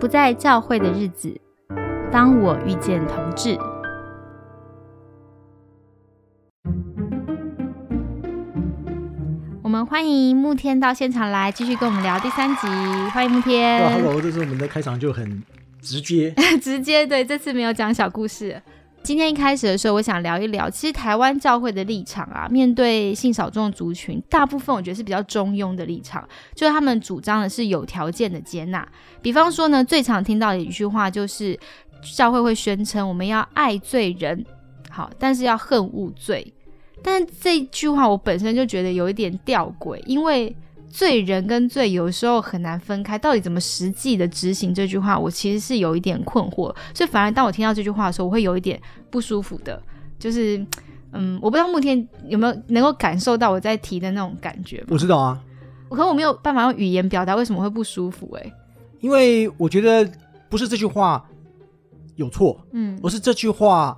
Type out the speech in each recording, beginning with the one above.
不在教会的日子，当我遇见同志。我们欢迎慕天到现场来，继续跟我们聊第三集。欢迎慕天。Hello，这次我们的开场就很直接，直接对，这次没有讲小故事。今天一开始的时候，我想聊一聊，其实台湾教会的立场啊，面对性少众族群，大部分我觉得是比较中庸的立场，就是他们主张的是有条件的接纳。比方说呢，最常听到的一句话就是，教会会宣称我们要爱罪人，好，但是要恨恶罪。但这句话我本身就觉得有一点吊诡，因为罪人跟罪有时候很难分开，到底怎么实际的执行这句话，我其实是有一点困惑。所以反而当我听到这句话的时候，我会有一点不舒服的，就是嗯，我不知道慕天有没有能够感受到我在提的那种感觉？我知道啊，可我没有办法用语言表达为什么会不舒服、欸，因为我觉得不是这句话有错，嗯，而是这句话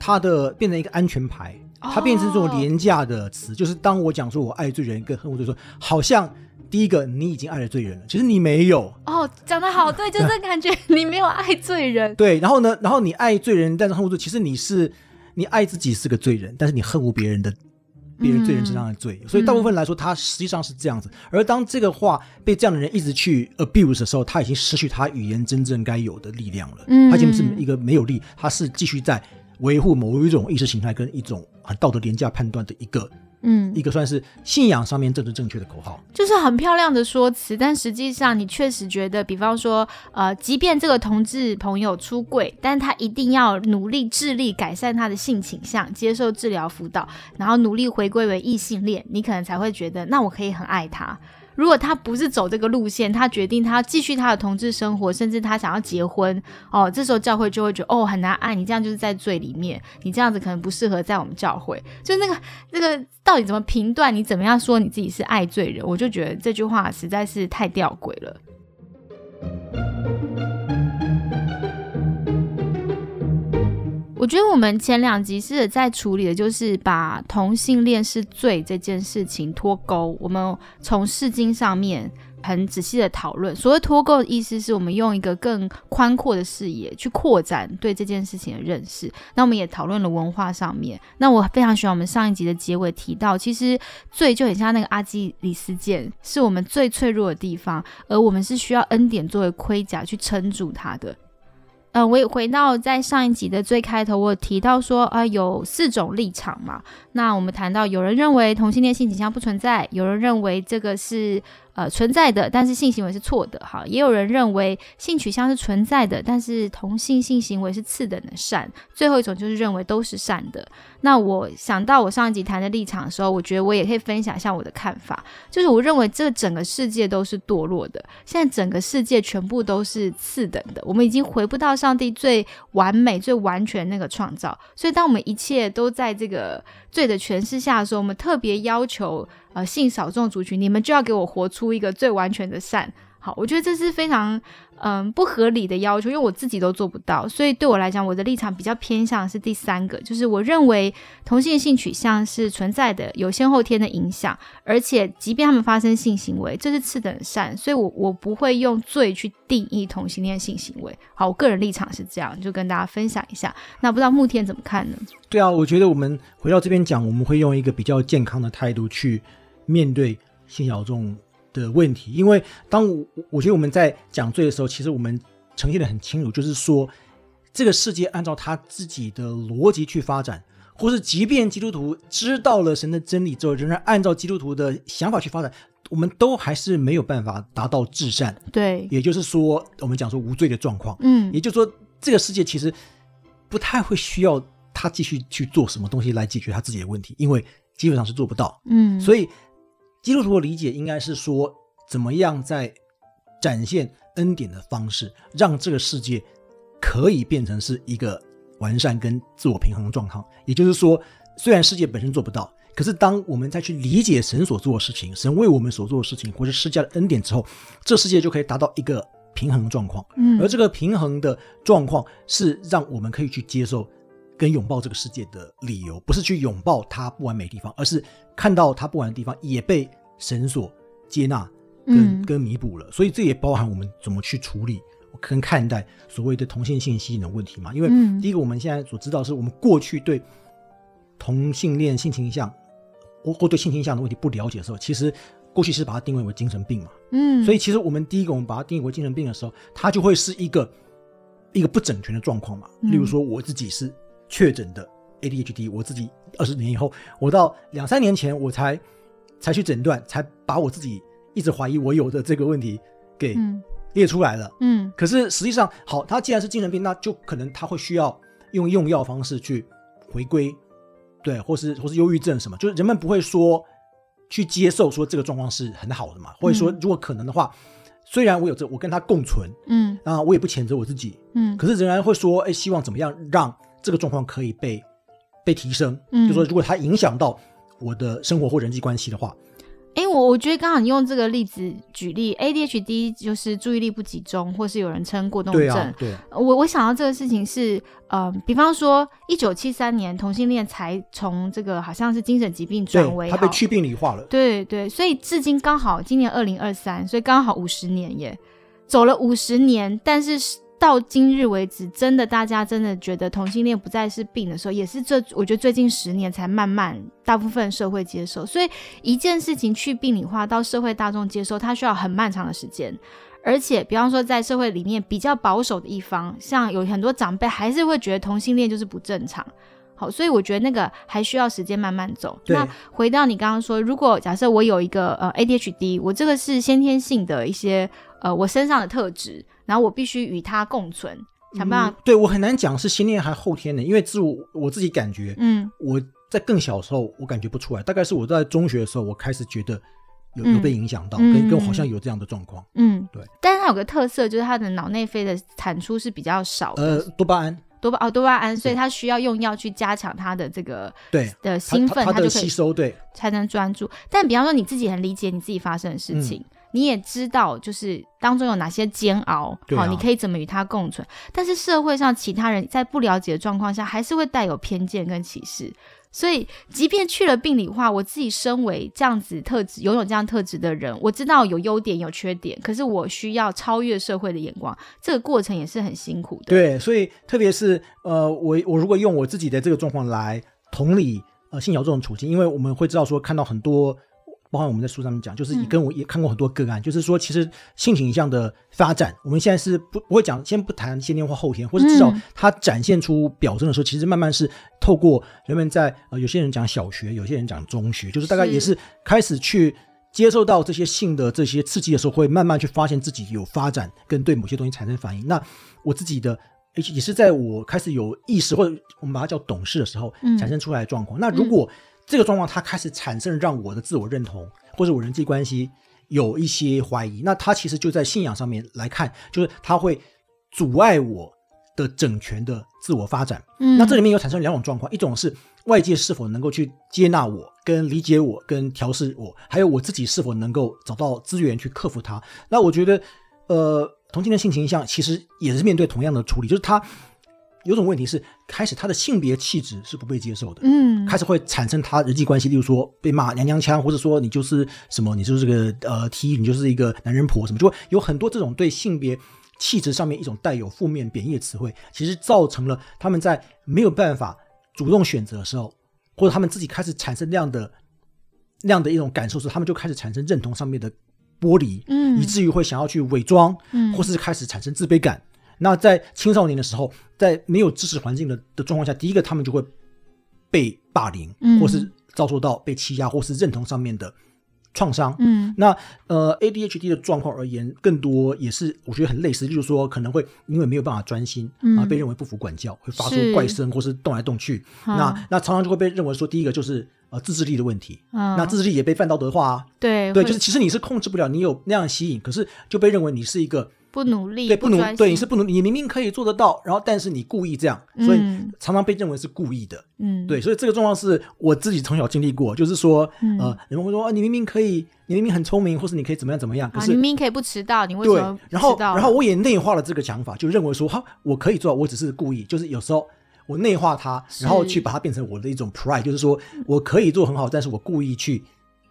它的变成一个安全牌，它变成这种哦廉价的词，就是当我讲说我爱罪人跟恨恶罪人，好像第一个你已经爱了罪人了，其实你没有，哦，讲的好，对，就是感觉你没有爱罪人，对，然后呢，然后你爱罪人，但是恨恶罪，其实你是你爱自己是个罪人，但是你恨恶别人的。别人罪人身上的罪，所以大部分来说，他实际上是这样子。而当这个话被这样的人一直去 abuse 的时候，他已经失去他语言真正该有的力量了。嗯他已经是一个没有力，他是继续在维护某一种意识形态跟一种很道德廉价判断的一个嗯一，个算是信仰上面政治正确的口号。就是很漂亮的说辞，但实际上你确实觉得，比方说，呃，即便这个同志朋友出柜，但他一定要努力致力改善他的性倾向，接受治疗辅导，然后努力回归为异性恋，你可能才会觉得，那我可以很爱他。如果他不是走这个路线，他决定他要继续他的同志生活，甚至他想要结婚，哦，这时候教会就会觉得，哦，很难爱你，这样就是在罪里面，你这样子可能不适合在我们教会。就那个 那个到底怎么评断？你怎么样说你自己是爱罪人？我就觉得这句话实在是太吊诡了。我觉得我们前两集是在处理的，就是把同性恋是罪这件事情脱钩。我们从释经上面很仔细的讨论。所谓脱钩的意思，是我们用一个更宽阔的视野去扩展对这件事情的认识。那我们也讨论了文化上面。那我非常喜欢我们上一集的结尾提到，其实罪就很像那个阿基里斯腱，是我们最脆弱的地方，而我们是需要恩典作为盔甲去撑住它的。嗯，我也回到在上一集的最开头，我提到说，啊、有四种立场嘛。那我们谈到，有人认为同性恋性倾向不存在，有人认为这个是呃存在的，但是性行为是错的，哈。也有人认为性取向是存在的，但是同性性行为是次等的善。最后一种就是认为都是善的。那我想到我上一集谈的立场的时候，我觉得我也可以分享一下我的看法，就是我认为这整个世界都是堕落的，现在整个世界全部都是次等的，我们已经回不到上帝最完美、最完全那个创造。所以，当我们一切都在这个罪的诠释下说，我们特别要求呃性少众族群，你们就要给我活出一个最完全的善。好，我觉得这是非常嗯不合理的要求，因为我自己都做不到，所以对我来讲，我的立场比较偏向是第三个，就是我认为同性性取向是存在的，有先后天的影响，而且即便他们发生性行为，这是次等善，所以我我不会用罪去定义同性恋性行为。好，我个人立场是这样，就跟大家分享一下。那不知道慕天怎么看呢？对啊，我觉得我们回到这边讲，我们会用一个比较健康的态度去面对性小众的问题，因为当我我觉得我们在讲罪的时候，其实我们呈现的很清楚，就是说这个世界按照他自己的逻辑去发展，或是即便基督徒知道了神的真理之后，仍然按照基督徒的想法去发展，我们都还是没有办法达到至善，对，也就是说，我们讲说无罪的状况。嗯也就是说，这个世界其实不太会需要他继续去做什么东西来解决他自己的问题，因为基本上是做不到。嗯，所以，基督徒的理解应该是说，怎么样在展现恩典的方式，让这个世界可以变成是一个完善跟自我平衡的状况。也就是说，虽然世界本身做不到，可是当我们再去理解神所做的事情，神为我们所做的事情，或是施加的恩典之后，这世界就可以达到一个平衡的状况。嗯而这个平衡的状况是让我们可以去接受跟拥抱这个世界的理由，不是去拥抱它不完美的地方，而是看到它不完的地方也被神所接纳跟、嗯跟弥补了。所以这也包含我们怎么去处理跟看待所谓的同性性吸引的问题嘛？因为嗯第一个，我们现在所知道是我们过去对同性恋性倾向或或对性倾向的问题不了解的时候，其实过去是把它定位为精神病嘛。嗯，所以其实我们第一个，我们把它定义为精神病的时候，它就会是一个一个不整全的状况嘛。嗯例如说，我自己是确诊的 ADHD，我自己二十年以后，我到两三年前我才才去诊断，才把我自己一直怀疑我有的这个问题给嗯。列出来了。嗯。可是实际上，好，他既然是精神病，那就可能他会需要用用药方式去回归，对，或是或是忧郁症什么，就是人们不会说去接受说这个状况是很好的嘛，或者说嗯如果可能的话，虽然我有这我跟他共存嗯。啊，我也不谴责我自己，嗯。可是仍然会说，哎，希望怎么样让这个状况可以被被提升，嗯。就说如果它影响到我的生活或人际关系的话，哎、我我觉得刚好你用这个例子举例，ADHD 就是注意力不集中，或是有人称过动症。对啊，对，我我想到这个事情是，呃，比方说，一九七三年同性恋才从这个好像是精神疾病转为对，他被去病理化了，对对，所以至今刚好今年二零二三，所以刚好五十年耶，走了五十年，但是到今日为止，真的大家真的觉得同性恋不再是病的时候，也是这我觉得最近十年才慢慢大部分社会接受。所以一件事情去病理化到社会大众接受，它需要很漫长的时间。而且，比方说，在社会里面比较保守的一方，像有很多长辈还是会觉得同性恋就是不正常。好，所以我觉得那个还需要时间慢慢走。那回到你刚刚说，如果假设我有一个呃 ADHD，我这个是先天性的一些呃我身上的特质，然后我必须与它共存，想办法，嗯对我很难讲是先天还是后天的，因为自我我自己感觉，嗯我在更小的时候我感觉不出来，大概是我在中学的时候，我开始觉得有嗯有被影响到，嗯跟跟我好像有这样的状况。嗯，对。但是它有个特色，就是它的脑内啡的产出是比较少的，呃，多巴胺，多巴哦多巴胺，所以对它需要用药去加强它的这个对的兴奋，它就可以吸收，对才能专注。但比方说你自己很理解你自己发生的事情，你也知道就是当中有哪些煎熬，好、你可以怎么与他共存。但是社会上其他人在不了解的状况下，还是会带有偏见跟歧视。所以，即便去了病理化，我自己身为这样子特质、拥有这样特质的人，我知道有优点有缺点，可是我需要超越社会的眼光，这个过程也是很辛苦的。对，所以特别是呃，我我如果用我自己的这个状况来同理呃信瑶这种处境，因为我们会知道说看到很多。包含我们在书上面讲，就是也嗯跟我也看过很多个案，就是说，其实性倾向的发展，我们现在是不不会讲，先不谈先天或后天，或是至少嗯它展现出表征的时候，其实慢慢是透过人们在呃，有些人讲小学，有些人讲中学，就是大概也是开始去接受到这些性的这些刺激的时候，会慢慢去发现自己有发展跟对某些东西产生反应。那我自己的。也也是在我开始有意识，或者我们把它叫懂事的时候嗯产生出来的状况。那如果这个状况它开始产生让我的自我认同或者我人际关系有一些怀疑，那它其实就在信仰上面来看，就是它会阻碍我的整全的自我发展。嗯，那这里面有产生两种状况，一种是外界是否能够去接纳我、跟理解我、跟调试我，还有我自己是否能够找到资源去克服它。那我觉得，呃，同性恋性倾向其实也是面对同样的处理，就是他有种问题是，开始他的性别气质是不被接受的。嗯，开始会产生他人际关系，例如说被骂娘娘腔，或者说你就是什么，你就是个呃 T，你就是一个男人婆什么，就会有很多这种对性别气质上面一种带有负面贬义的词汇，其实造成了他们在没有办法主动选择的时候，或者他们自己开始产生那样的那样的一种感受时，他们就开始产生认同上面的剥离，嗯以至于会想要去伪装，嗯或是开始产生自卑感。那在青少年的时候，在没有知识环境的的状况下，第一个他们就会被霸凌，嗯或是遭受到被欺压，或是认同上面的创伤。嗯那呃，ADHD 的状况而言，更多也是我觉得很类似，就是说可能会因为没有办法专心，嗯啊，被认为不服管教，会发出怪声，或是动来动去。嗯那那常常就会被认为说，第一个就是呃自制力的问题，嗯那自制力也被泛道德化啊。对对，就是其实你是控制不了，你有那样吸引，可是就被认为你是一个不努力，对不努专心对你是不努力，你明明可以做得到，然后但是你故意这样，所以嗯常常被认为是故意的。嗯对，所以这个状况是我自己从小经历过，就是说，嗯呃，人们会说，啊，你明明可以，你明明很聪明，或是你可以怎么样怎么样，可啊，是你明明可以不迟到，你为什对么，然后迟到然后我也内化了这个想法，就认为说，哈，我可以做到，我只是故意，就是有时候我内化它，然后去把它变成我的一种 pride，就是说我可以做很好，但是我故意去，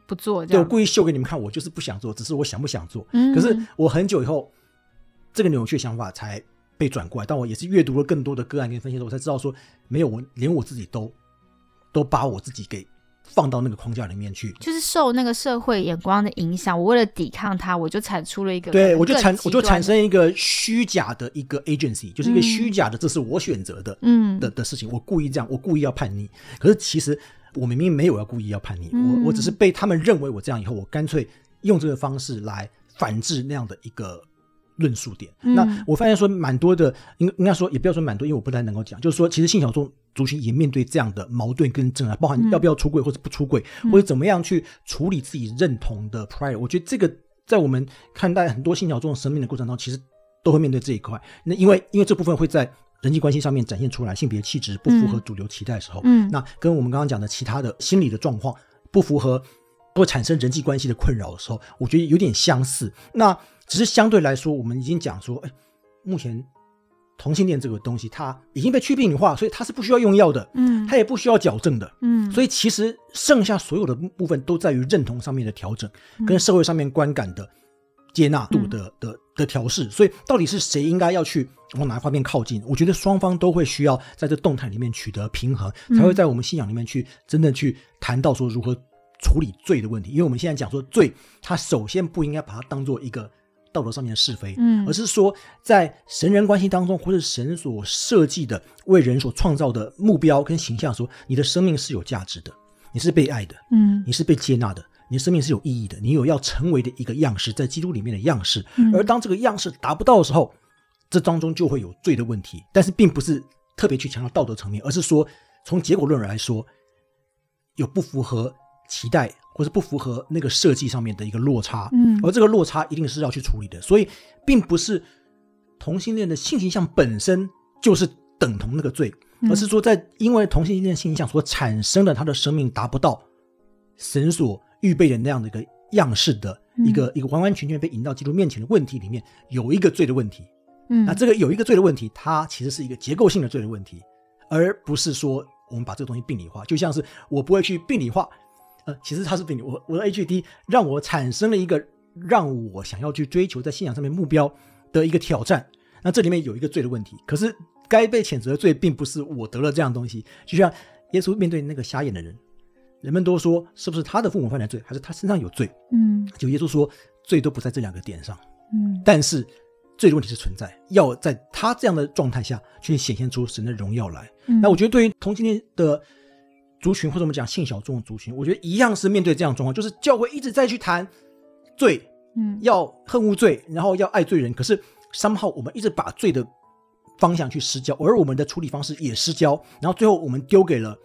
不做这对我？故意秀给你们看，我就是不想做，只是我想不想做。嗯可是我很久以后这个扭曲的想法才被转过来。但我也是阅读了更多的个案跟分析之后，我才知道说，没有我连我自己都都把我自己给放到那个框架里面去。就是受那个社会眼光的影响，我为了抵抗它，我就产出了一个对我就产我就产生一个虚假的一个 agency，就是一个虚假的，这是我选择的，嗯的的事情，我故意这样，我故意要叛逆。可是其实我明明没有要故意要叛逆，嗯我我只是被他们认为我这样以后，我干脆用这个方式来反制那样的一个论述点。嗯那我发现说蛮多的，应应该说也不要说蛮多，因为我不太能够讲，就是说其实性小众族群也面对这样的矛盾跟挣扎，包含嗯要不要出柜或者不出柜，或者怎么样去处理自己认同的 pride。我觉得这个在我们看待很多性小众生命的过程中，其实都会面对这一块。那因为因为这部分会在人际关系上面展现出来，性别气质不符合主流期待的时候，嗯那跟我们刚刚讲的其他的心理的状况不符合，会产生人际关系的困扰的时候，我觉得有点相似。那只是相对来说，我们已经讲说，哎，目前同性恋这个东西，它已经被去病理化，所以它是不需要用药的，嗯它也不需要矫正的。嗯，所以其实剩下所有的部分都在于认同上面的调整，跟社会上面观感的接纳度的、的的调试。所以到底是谁应该要去往哪一方面靠近？我觉得双方都会需要在这动态里面取得平衡，才会在我们信仰里面去真正去谈到说如何处理罪的问题。因为我们现在讲说罪，它首先不应该把它当做一个。道德上面的是非，嗯而是说在神人关系当中，或者神所设计的为人所创造的目标跟形象说你的生命是有价值的，你是被爱的，嗯你是被接纳的，你的生命是有意义的，你有要成为的一个样式，在基督里面的样式。嗯而当这个样式达不到的时候，这当中就会有罪的问题。但是并不是特别去强调道德层面，而是说从结果论来说，有不符合期待或是不符合那个设计上面的一个落差。嗯而这个落差一定是要去处理的。所以并不是同性恋的性倾向本身就是等同那个罪，嗯而是说在因为同性恋性倾向所产生的他的生命达不到神所预备的那样的一个样式的一个、一个完完全全被引到基督面前的问题里面，有一个罪的问题。嗯那这个有一个罪的问题，它其实是一个结构性的罪的问题，而不是说我们把这个东西病理化。就像是我不会去病理化，呃，其实它是对你，我我的 HD 让我产生了一个让我想要去追求在信仰上面目标的一个挑战。那这里面有一个罪的问题，可是该被谴责的罪并不是我得了这样东西，就像耶稣面对那个瞎眼的人，人们都说是不是他的父母犯了罪，还是他身上有罪？嗯就耶稣说罪都不在这两个点上。嗯但是罪的问题是存在，要在他这样的状态下去显现出神的荣耀来。嗯那我觉得对于同性恋的族群，或者我们讲性小众的族群，我觉得一样是面对这样的状况，就是教会一直在去谈罪，嗯。要恨恶罪，然后要爱罪人，可是 somehow 我们一直把罪的方向去失焦，而我们的处理方式也失焦，然后最后我们丢给了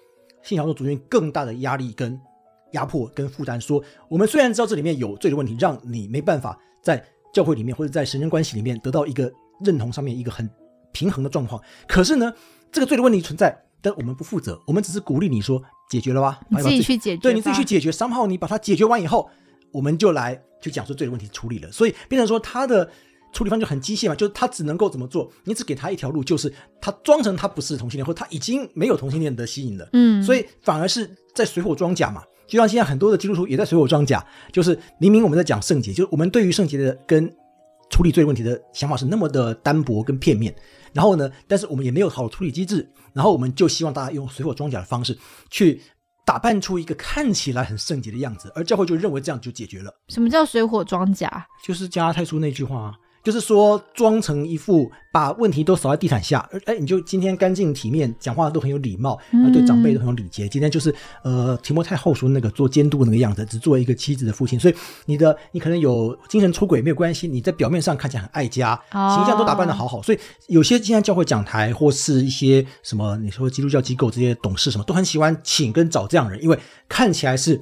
性小众族群更大的压力跟压迫跟负担，说我们虽然知道这里面有罪的问题，让你没办法在教会里面或者在神人关系里面得到一个认同上面一个很平衡的状况，可是呢，这个罪的问题存在，但我们不负责，我们只是鼓励你说解决了吧，你自己去解决，对，你自己去解决。三号你把它解决完以后，我们就来就讲说这个问题处理了。所以变成说他的处理方就很机械嘛，就是他只能够怎么做？你只给他一条路，就是他装成他不是同性恋，或者他已经没有同性恋的吸引了。嗯，所以反而是在水火装甲嘛。就像现在很多的基督徒也在水火装甲，就是明明我们在讲圣洁，就是我们对于圣洁的跟处理罪问题的想法是那么的单薄跟片面，然后呢，但是我们也没有好的处理机制，然后我们就希望大家用水火装甲的方式去打扮出一个看起来很圣洁的样子，而教会就认为这样就解决了，什么叫水火装甲？就是加拉太书那句话啊。就是说，装成一副把问题都扫在地毯下，而哎，你就今天干净体面，讲话都很有礼貌，对长辈都很有礼节。今天就是呃，提摩太后书那个做监督那个样子，只做一个妻子的父亲，所以你的你可能有精神出轨没有关系，你在表面上看起来很爱家，哦形象都打扮的好好。所以有些现在教会讲台或是一些什么，你说基督教机构这些董事什么，都很喜欢请跟找这样的人，因为看起来是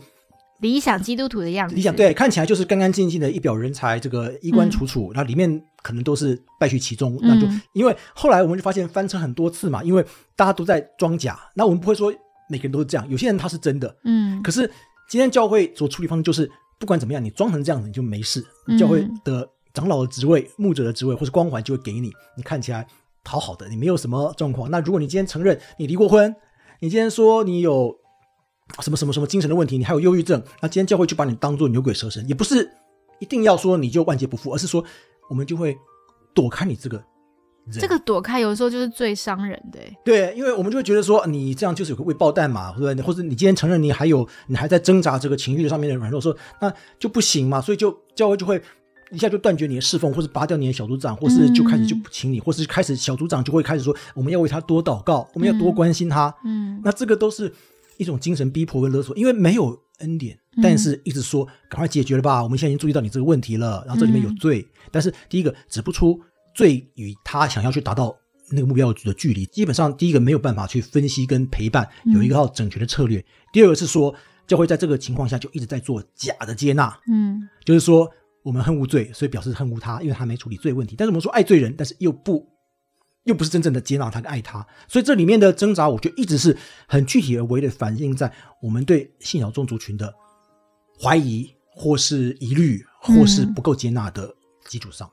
理想基督徒的样子。理想对，看起来就是干干净净的一表人才，这个衣冠楚楚，那、里面可能都是败絮其中。那就、嗯因为后来我们就发现翻车很多次嘛，因为大家都在装假，那我们不会说每个人都是这样，有些人他是真的，嗯可是今天教会所处理方式就是，不管怎么样，你装成这样子你就没事，嗯教会的长老的职位、牧者的职位或是光环就会给你，你看起来好好的，你没有什么状况。那如果你今天承认你离过婚，你今天说你有什么什么什么精神的问题，你还有忧郁症，那今天教会就把你当做牛鬼蛇神，也不是一定要说你就万劫不复，而是说我们就会躲开你这个人。这个躲开有时候就是最伤人的欸。对，因为我们就会觉得说，你这样就是有个未爆弹嘛，对不对？或者你今天承认你还有你还在挣扎这个情绪上面的软弱，说那就不行嘛，所以就教会就会一下就断绝你的侍奉，或是拔掉你的小组长，或是就开始就不请你，或是开始小组长就会开始说，我们要为他多祷告，我们要多关心他。嗯那这个都是一种精神逼迫跟勒索，因为没有恩典，嗯但是一直说赶快解决了吧，我们现在已经注意到你这个问题了，然后这里面有嗯罪，但是第一个指不出罪与他想要去达到那个目标的距离，基本上第一个没有办法去分析跟陪伴，嗯有一个套整全的策略。第二个是说，教会在这个情况下就一直在做假的接纳，嗯就是说我们恨无罪，所以表示恨无他，因为他没处理罪问题。但是我们说爱罪人，但是又不又不是真正的接纳他跟爱他，所以这里面的挣扎，我觉得一直是很具体而为的反映在我们对信仰众族群的怀疑，或是疑虑，或是不够接纳的基础上。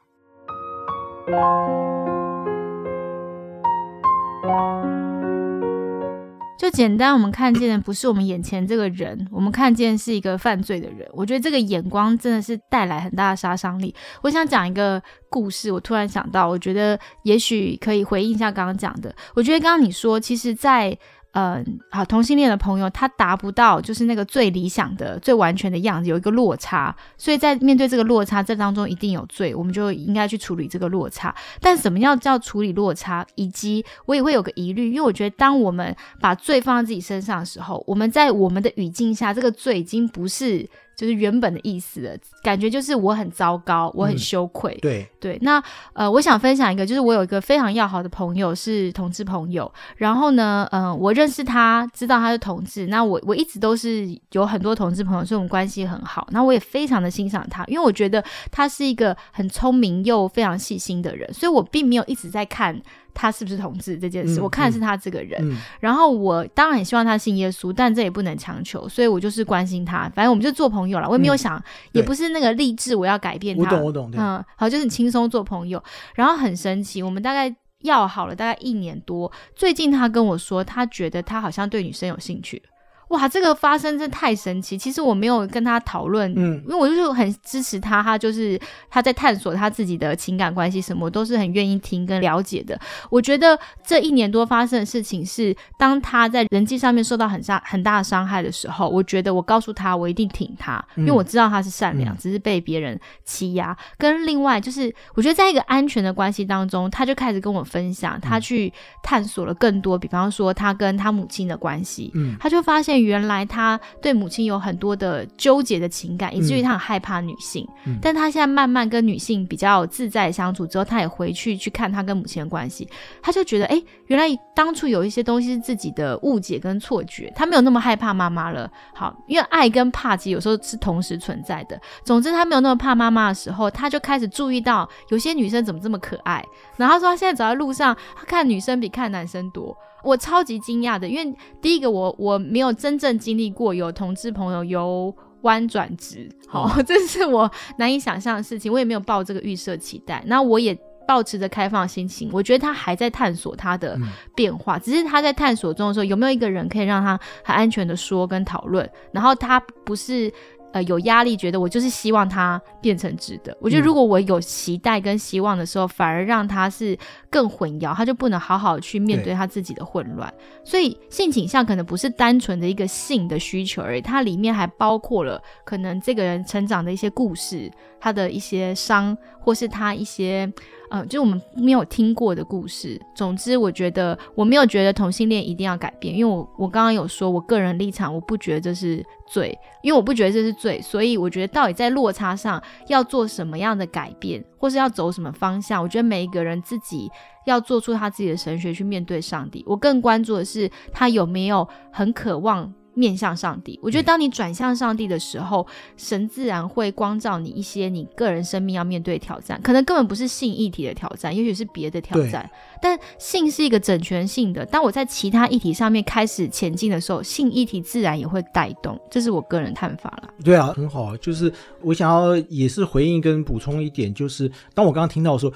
就简单，我们看见的不是我们眼前这个人，我们看见是一个犯罪的人。我觉得这个眼光真的是带来很大的杀伤力。我想讲一个故事，我突然想到，我觉得也许可以回应一下刚刚讲的。我觉得刚刚你说，其实在，嗯，好同性恋的朋友，他达不到就是那个最理想的、最完全的样子，有一个落差，所以在面对这个落差，这当中一定有罪，我们就应该去处理这个落差。但什么样叫处理落差，以及我也会有个疑虑，因为我觉得当我们把罪放在自己身上的时候，我们在我们的语境下，这个罪已经不是就是原本的意思了，感觉就是我很糟糕，我很嗯羞愧。对，对，那呃，我想分享一个，就是我有一个非常要好的朋友是同志朋友，然后呢，呃，我认识他，知道他是同志，那我我一直都是有很多同志朋友，所以我们关系很好，那我也非常的欣赏他，因为我觉得他是一个很聪明又非常细心的人，所以我并没有一直在看他是不是同志这件事，嗯我看的是他这个人，嗯，然后我当然很希望他信耶稣，但这也不能强求，所以我就是关心他，反正我们就做朋友了。我也没有嗯想，也不是那个励志我要改变他。我懂，我懂，嗯，好，就是很轻松做朋友。然后很神奇，我们大概要好了大概一年多，最近他跟我说，他觉得他好像对女生有兴趣。哇，这个发生真的太神奇！其实我没有跟他讨论，嗯因为我就是很支持他，他就是他在探索他自己的情感关系什么，我都是很愿意听跟了解的。我觉得这一年多发生的事情是，当他在人际上面受到很伤很大的伤害的时候，我觉得我告诉他，我一定挺他，因为我知道他是善良，嗯只是被别人欺压。跟另外就是，我觉得在一个安全的关系当中，他就开始跟我分享，他去探索了更多，比方说他跟他母亲的关系，嗯他就发现原来他对母亲有很多的纠结的情感，以至于他很害怕女性。嗯但他现在慢慢跟女性比较自在相处之后，他也回去去看他跟母亲的关系，他就觉得，哎，原来当初有一些东西是自己的误解跟错觉，他没有那么害怕妈妈了。好，因为爱跟怕其实有时候是同时存在的。总之，他没有那么怕妈妈的时候，他就开始注意到有些女生怎么这么可爱。然后他说，他现在走在路上，他看女生比看男生多。我超级惊讶的，因为第一个我我没有真正经历过有同志朋友由弯转直，好、哦 这是我难以想象的事情，我也没有抱这个预设期待，那我也。保持着开放心情，我觉得他还在探索他的嗯变化，只是他在探索中的时候，有没有一个人可以让他很安全的说跟讨论，然后他不是呃有压力，觉得我就是希望他变成直的。我觉得嗯如果我有期待跟希望的时候，反而让他是更混淆，他就不能好好去面对对他自己的混乱。所以性倾向可能不是单纯的一个性的需求而已，它里面还包括了可能这个人成长的一些故事，他的一些伤，或是他一些。呃，就我们没有听过的故事。总之，我觉得我没有觉得同性恋一定要改变，因为我我刚刚有说，我个人立场，我不觉得这是罪，因为我不觉得这是罪，所以我觉得到底在落差上要做什么样的改变，或是要走什么方向，我觉得每一个人自己要做出他自己的神学去面对上帝。我更关注的是他有没有很渴望。面向上帝，我觉得当你转向上帝的时候，神自然会光照你一些你个人生命要面对的挑战，可能根本不是性议题的挑战，也许是别的挑战。但性是一个整全性的，当我在其他议题上面开始前进的时候，性议题自然也会带动，这是我个人看法了。对啊，很好啊。就是我想要也是回应跟补充一点，就是当我刚刚听到说，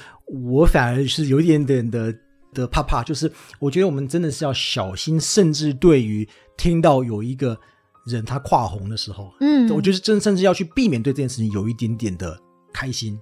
我反而是有一点点的的怕怕，就是我觉得我们真的是要小心，甚至对于听到有一个人他跨红的时候，嗯我觉得真甚至要去避免对这件事情有一点点的开心。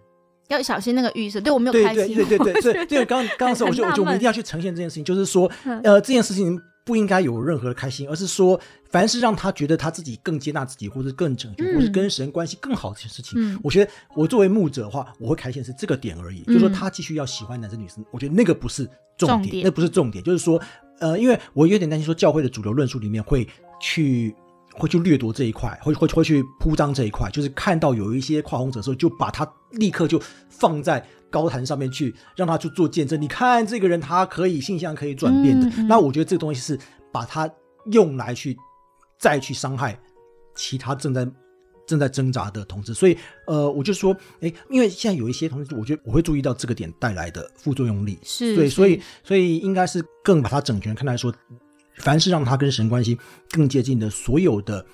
要小心那个预设。对我没有对开心，对对对对，所以 刚刚刚说，我就我就我们一定要去呈现这件事情，就是说，呃，这件事情不应该有任何的开心，而是说，凡是让他觉得他自己更接纳自己，或者更整全，或者跟神关系更好的事情，嗯。我觉得我作为牧者的话，我会开心的是这个点而已，就是说他继续要喜欢男生女生，我觉得那个不是重点，重点。那不是重点，就是说，呃，因为我有点担心说教会的主流论述里面会去。会去掠夺这一块，会会会去铺张这一块，就是看到有一些跨红者的时候，就把他立刻就放在高坛上面去，让他去做见证。你看这个人，他可以性向可以转变的。嗯嗯那我觉得这个东西是把它用来去再去伤害其他正在正在挣扎的同志。所以呃，我就说，哎，因为现在有一些同志，我觉得我会注意到这个点带来的副作用力。是对所以所以应该是更把它整全看待说，凡是让他跟神关系更接近的所有的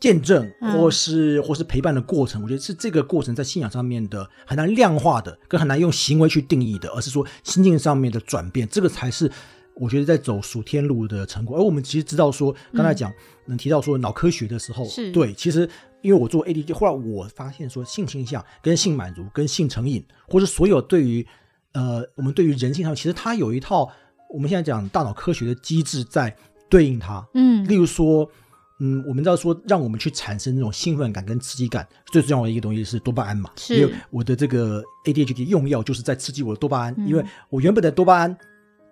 见证，嗯或是、或是陪伴的过程，我觉得是这个过程在信仰上面的很难量化的，跟很难用行为去定义的，而是说心境上面的转变，这个才是。我觉得在走属天路的成果，而我们其实知道说，刚才讲能提到说脑科学的时候，是。对，其实因为我做 ADD，后来我发现说性倾向跟性满足跟性成瘾，或者所有对于呃我们对于人性上，其实它有一套我们现在讲大脑科学的机制在对应它。嗯例如说，嗯，我们知道说让我们去产生那种兴奋感跟刺激感，最重要的一个东西是多巴胺嘛。是因为我的这个 ADHD 用药就是在刺激我的多巴胺，嗯因为我原本的多巴胺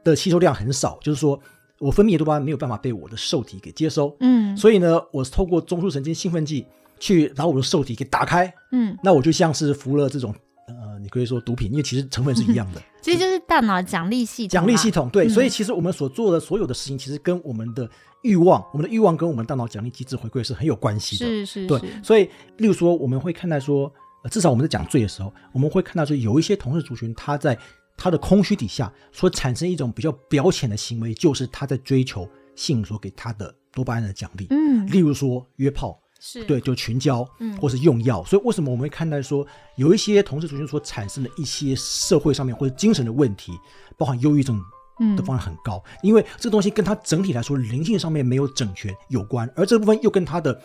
的吸收量很少，就是说我分泌的多巴胺没有办法被我的受体给接收。嗯所以呢，我是透过中枢神经兴奋剂去把我的受体给打开，嗯，那我就像是服了这种呃，你可以说毒品，因为其实成分是一样的。其实就是大脑奖励系统啊，奖励系统对，嗯所以其实我们所做的所有的事情，其实跟我们的欲望、我们的欲望跟我们大脑奖励机制回馈是很有关系的。对是是对，所以例如说，我们会看待说，呃至少我们在讲罪的时候，我们会看到说，有一些同事族群，他在他的空虚底下所产生一种比较表浅的行为，就是他在追求性所给他的多巴胺的奖励。嗯例如说约炮，是对，就群交，嗯或是用药。所以为什么我们会看待说，有一些同志族群所产生的一些社会上面或者精神的问题，包含忧郁症嗯的方向很高，因为这个东西跟他整体来说灵性上面没有整全有关，而这部分又跟他的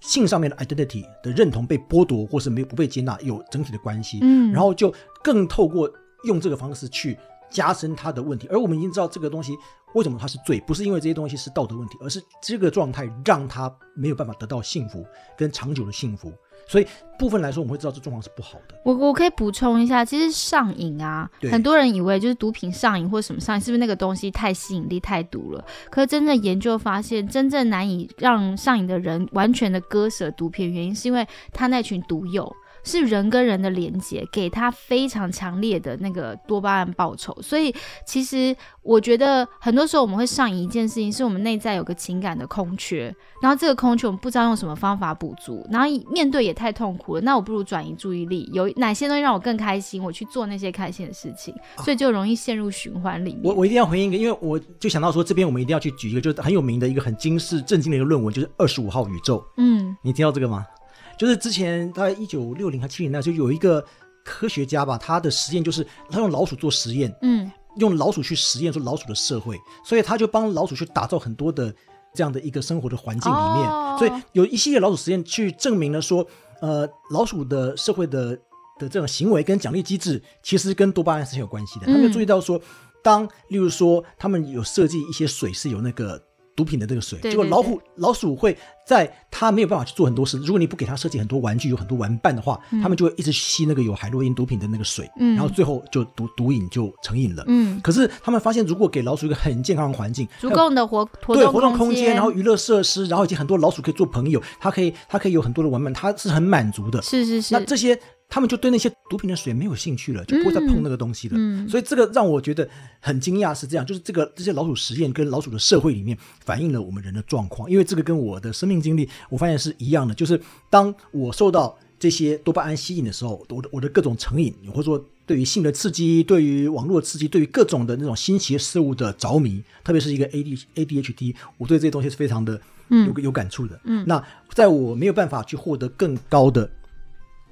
性上面的 identity 的认同被剥夺或是没有不被接纳有整体的关系。嗯然后就更透过用这个方式去加深他的问题。而我们已经知道这个东西为什么它是罪，不是因为这些东西是道德问题，而是这个状态让他没有办法得到幸福跟长久的幸福。所以部分来说，我们会知道这状况是不好的。我我可以补充一下，其实上瘾啊，很多人以为就是毒品上瘾或什么上瘾，是不是那个东西太吸引力太毒了？可是真正研究发现，真正难以让上瘾的人完全的割舍毒品，原因是因为他那群毒友。是人跟人的连接，给他非常强烈的那个多巴胺报酬。所以，其实我觉得很多时候我们会上瘾一件事情，是我们内在有个情感的空缺，然后这个空缺我们不知道用什么方法补足，然后面对也太痛苦了，那我不如转移注意力，有哪些东西让我更开心，我去做那些开心的事情，所以就容易陷入循环里面。我我一定要回应一个，因为我就想到说，这边我们一定要去举一个，就是很有名的一个很惊世震惊的一个论文，就是二十五号宇宙。嗯你听到这个吗？就是之前大概一九六零还七零年代，就有一个科学家吧，他的实验就是他用老鼠做实验，嗯用老鼠去实验说老鼠的社会，所以他就帮老鼠去打造很多的这样的一个生活的环境里面，哦所以有一系列老鼠实验去证明了说，呃，老鼠的社会的的这种行为跟奖励机制，其实跟多巴胺是很有关系的。他们嗯注意到说，当例如说他们有设计一些水是有那个。毒品的这个水，结果老虎老鼠会在它没有办法去做很多事。如果你不给它设计很多玩具，有很多玩伴的话，它们就会一直吸那个有海洛因毒品的那个水，嗯然后最后就毒毒瘾就成瘾了。嗯，可是他们发现，如果给老鼠一个很健康的环境，足够的活对活动空间，间，然后娱乐设施，然后以及很多老鼠可以做朋友，它可以它可以有很多的玩伴，它是很满足的。是是是，那这些他们就对那些毒品的水没有兴趣了，就不会再碰那个东西了。嗯。所以这个让我觉得很惊讶，是这样，就是这个这些老鼠实验跟老鼠的社会里面反映了我们人的状况，因为这个跟我的生命经历，我发现是一样的，就是当我受到这些多巴胺吸引的时候，我的我的各种成瘾，或者说对于性的刺激，对于网络的刺激，对于各种的那种新奇事物的着迷，特别是一个 A D A D H D，我对这些东西是非常的有有感触的。嗯。那在我没有办法去获得更高的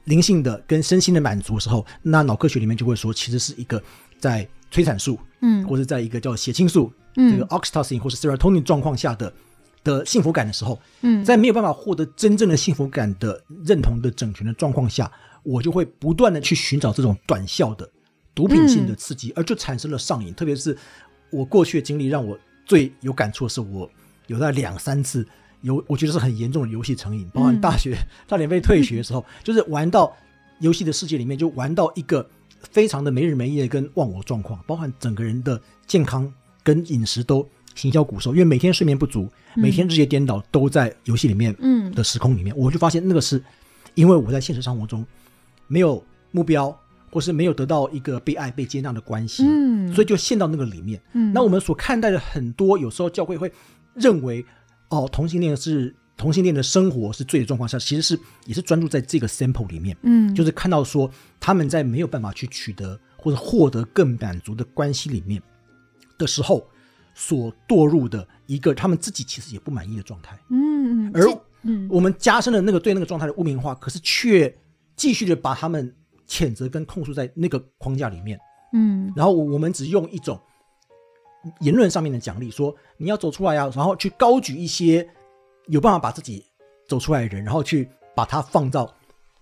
灵性的跟身心的满足的时候，那脑科学里面就会说，其实是一个在催产素，嗯。或者在一个叫血清素，嗯。这个 oxytocin 或是 serotonin 状况下的的幸福感的时候，嗯。在没有办法获得真正的幸福感的认同的整全的状况下，我就会不断的去寻找这种短效的毒品性的刺激，而就产生了上瘾。特别是我过去的经历，让我最有感触的是，我有在两三次有，我觉得是很严重的游戏成瘾，包含大学差点被退学的时候，就是玩到游戏的世界里面，就玩到一个非常的没日没夜跟忘我状况，包含整个人的健康跟饮食都形销骨瘦，因为每天睡眠不足，每天日夜颠倒，都在游戏里面嗯。的时空里面，我就发现那个是因为我在现实生活中没有目标，或是没有得到一个被爱、被接纳的关系，嗯，所以就陷到那个里面。嗯。那我们所看待的很多，有时候教会会认为，哦，同性恋是同性恋的生活是罪的状况下，其实是也是专注在这个 sample 里面，嗯就是看到说他们在没有办法去取得或者获得更满足的关系里面的时候，所堕入的一个他们自己其实也不满意的状态。嗯嗯，而嗯我们加深了那个对那个状态的污名化，可是却继续的把他们谴责跟控诉在那个框架里面。嗯然后我们只用一种言论上面的奖励，说你要走出来呀、然后去高举一些有办法把自己走出来的人，然后去把他放到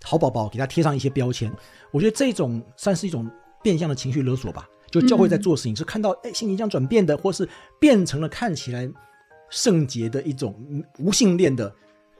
好宝宝，给他贴上一些标签。我觉得这种算是一种变相的情绪勒索吧。就教会在做事情，是看到哎性倾向转变的，或是变成了看起来圣洁的一种无性恋的，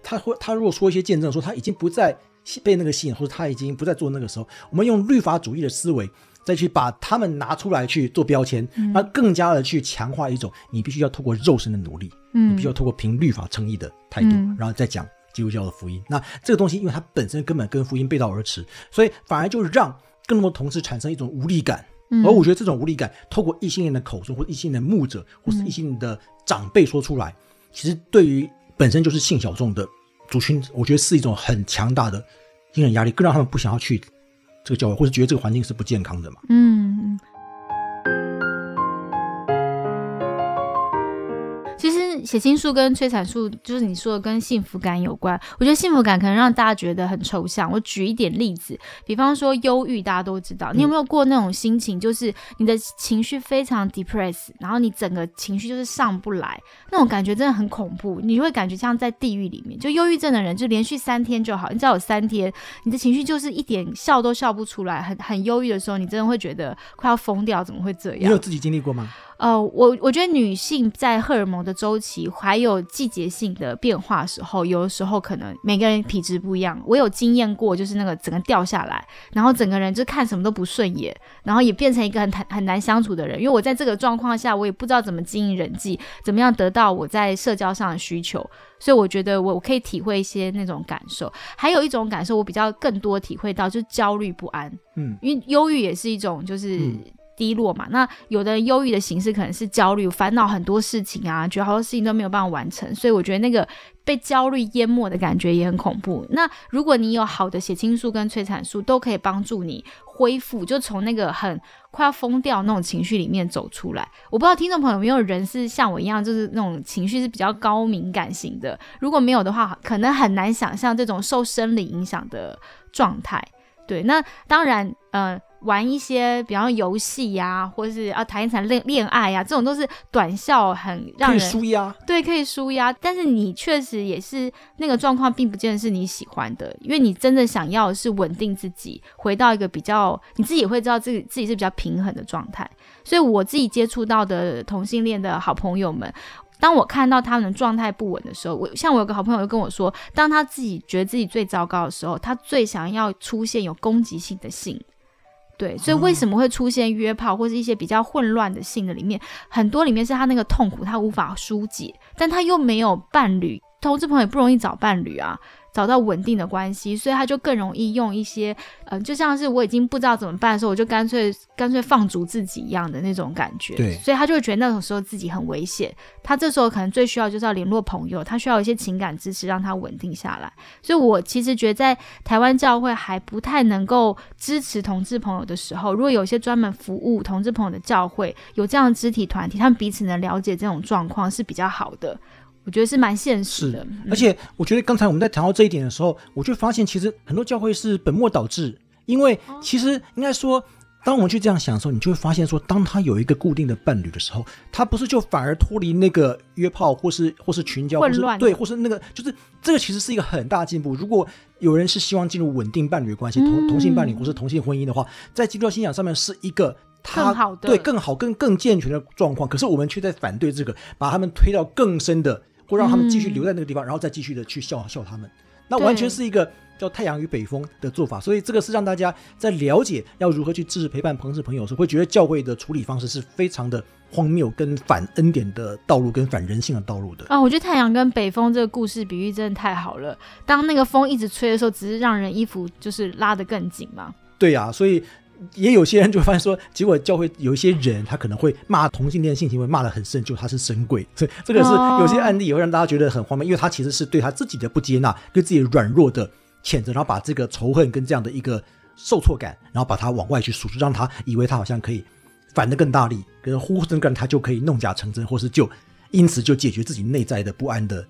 他会他如果说一些见证，说他已经不再被那个吸引，或者他已经不再做那个时候，我们用律法主义的思维再去把他们拿出来去做标签，那更加的去强化一种你必须要透过肉身的努力，嗯你必须要透过凭律法称义的态度，嗯然后再讲基督教的福音。那这个东西，因为它本身根本跟福音背道而驰，所以反而就让更多的同事产生一种无力感。嗯而我觉得这种无力感，透过异性恋的口中，或者异性恋的牧者，或是异性恋的长辈说出来，其实对于本身就是性小众的族群，我觉得是一种很强大的精神压力，更让他们不想要去这个教会，或者觉得这个环境是不健康的嘛。嗯血清素跟催产素，就是你说的跟幸福感有关。我觉得幸福感可能让大家觉得很抽象。我举一点例子，比方说忧郁，大家都知道。你有没有过那种心情，就是你的情绪非常 depress，然后你整个情绪就是上不来，那种感觉真的很恐怖。你会感觉像在地狱里面。就忧郁症的人，就连续三天就好，你只要有三天，你的情绪就是一点笑都笑不出来，很很忧郁的时候，你真的会觉得快要疯掉，怎么会这样？你有自己经历过吗？呃，我我觉得女性在荷尔蒙的周期还有季节性的变化时候，有的时候可能每个人体质不一样。我有经验过，就是那个整个掉下来，然后整个人就看什么都不顺眼，然后也变成一个很很很难相处的人。因为我在这个状况下，我也不知道怎么经营人际，怎么样得到我在社交上的需求，所以我觉得我我可以体会一些那种感受。还有一种感受，我比较更多体会到就是焦虑不安。嗯，因为忧郁也是一种就是嗯低落嘛。那有的人忧郁的形式可能是焦虑，烦恼很多事情啊，觉得好多事情都没有办法完成，所以我觉得那个被焦虑淹没的感觉也很恐怖。那如果你有好的血清素跟催产素，都可以帮助你恢复，就从那个很快要疯掉那种情绪里面走出来。我不知道听众朋友有没有人是像我一样，就是那种情绪是比较高敏感型的。如果没有的话，可能很难想象这种受生理影响的状态。对，那当然，呃，玩一些比方游戏呀，或者是啊谈一场恋恋爱呀，这种都是短效，很让可以人舒压。对，可以舒压，但是你确实也是那个状况，并不见得是你喜欢的，因为你真的想要的是稳定自己，回到一个比较你自己也会知道自己自己是比较平衡的状态。所以我自己接触到的同性恋的好朋友们。当我看到他们的状态不稳的时候，我像我有个好朋友就跟我说，当他自己觉得自己最糟糕的时候，他最想要出现有攻击性的性。对，所以为什么会出现约炮或是一些比较混乱的性的里面，很多里面是他那个痛苦他无法疏解，但他又没有伴侣，同志朋友也不容易找伴侣啊，找到稳定的关系，所以他就更容易用一些，嗯、就像是我已经不知道怎么办的时候，我就干脆干脆放逐自己一样的那种感觉。对所以他就会觉得那种时候自己很危险，他这时候可能最需要就是要联络朋友，他需要一些情感支持，让他稳定下来。所以我其实觉得在台湾教会还不太能够支持同志朋友的时候，如果有一些专门服务同志朋友的教会，有这样的肢体团体，他们彼此能了解这种状况是比较好的。我觉得是蛮现实的，嗯。而且我觉得刚才我们在谈到这一点的时候，我就发现其实很多教会是本末倒置，因为其实应该说当我们去这样想的时候，你就会发现说，当他有一个固定的伴侣的时候，他不是就反而脱离那个约炮，或是或是群交，或是混乱对，或是那个，就是这个其实是一个很大进步。如果有人是希望进入稳定伴侣关系，同嗯。同性伴侣或是同性婚姻的话，在基督教信仰上面是一个他更好的。对更好、更更健全的状况。可是我们却在反对这个，把他们推到更深的，或让他们继续嗯留在那个地方，然后再继续的去笑笑他们。那完全是一个叫太阳与北风的做法，所以这个是让大家在了解要如何去支持陪伴朋友朋友时，会觉得教会的处理方式是非常的荒谬、跟反恩典的道路、跟反人性的道路的。啊，我觉得太阳跟北风这个故事比喻真的太好了。当那个风一直吹的时候，只是让人衣服就是拉得更紧嘛。对呀、所以也有些人就发现说，结果教会有一些人他可能会骂同性恋性行为骂得很深，就他是神鬼，所以这个是哦。有些案例也会让大家觉得很荒谬，因为他其实是对他自己的不接纳，对自己软弱的谴责，然后把这个仇恨跟这样的一个受挫感，然后把它往外去输出，让他以为他好像可以反得更大力，跟呼声更，他就可以弄假成真，或是就因此就解决自己内在的不安的嗯，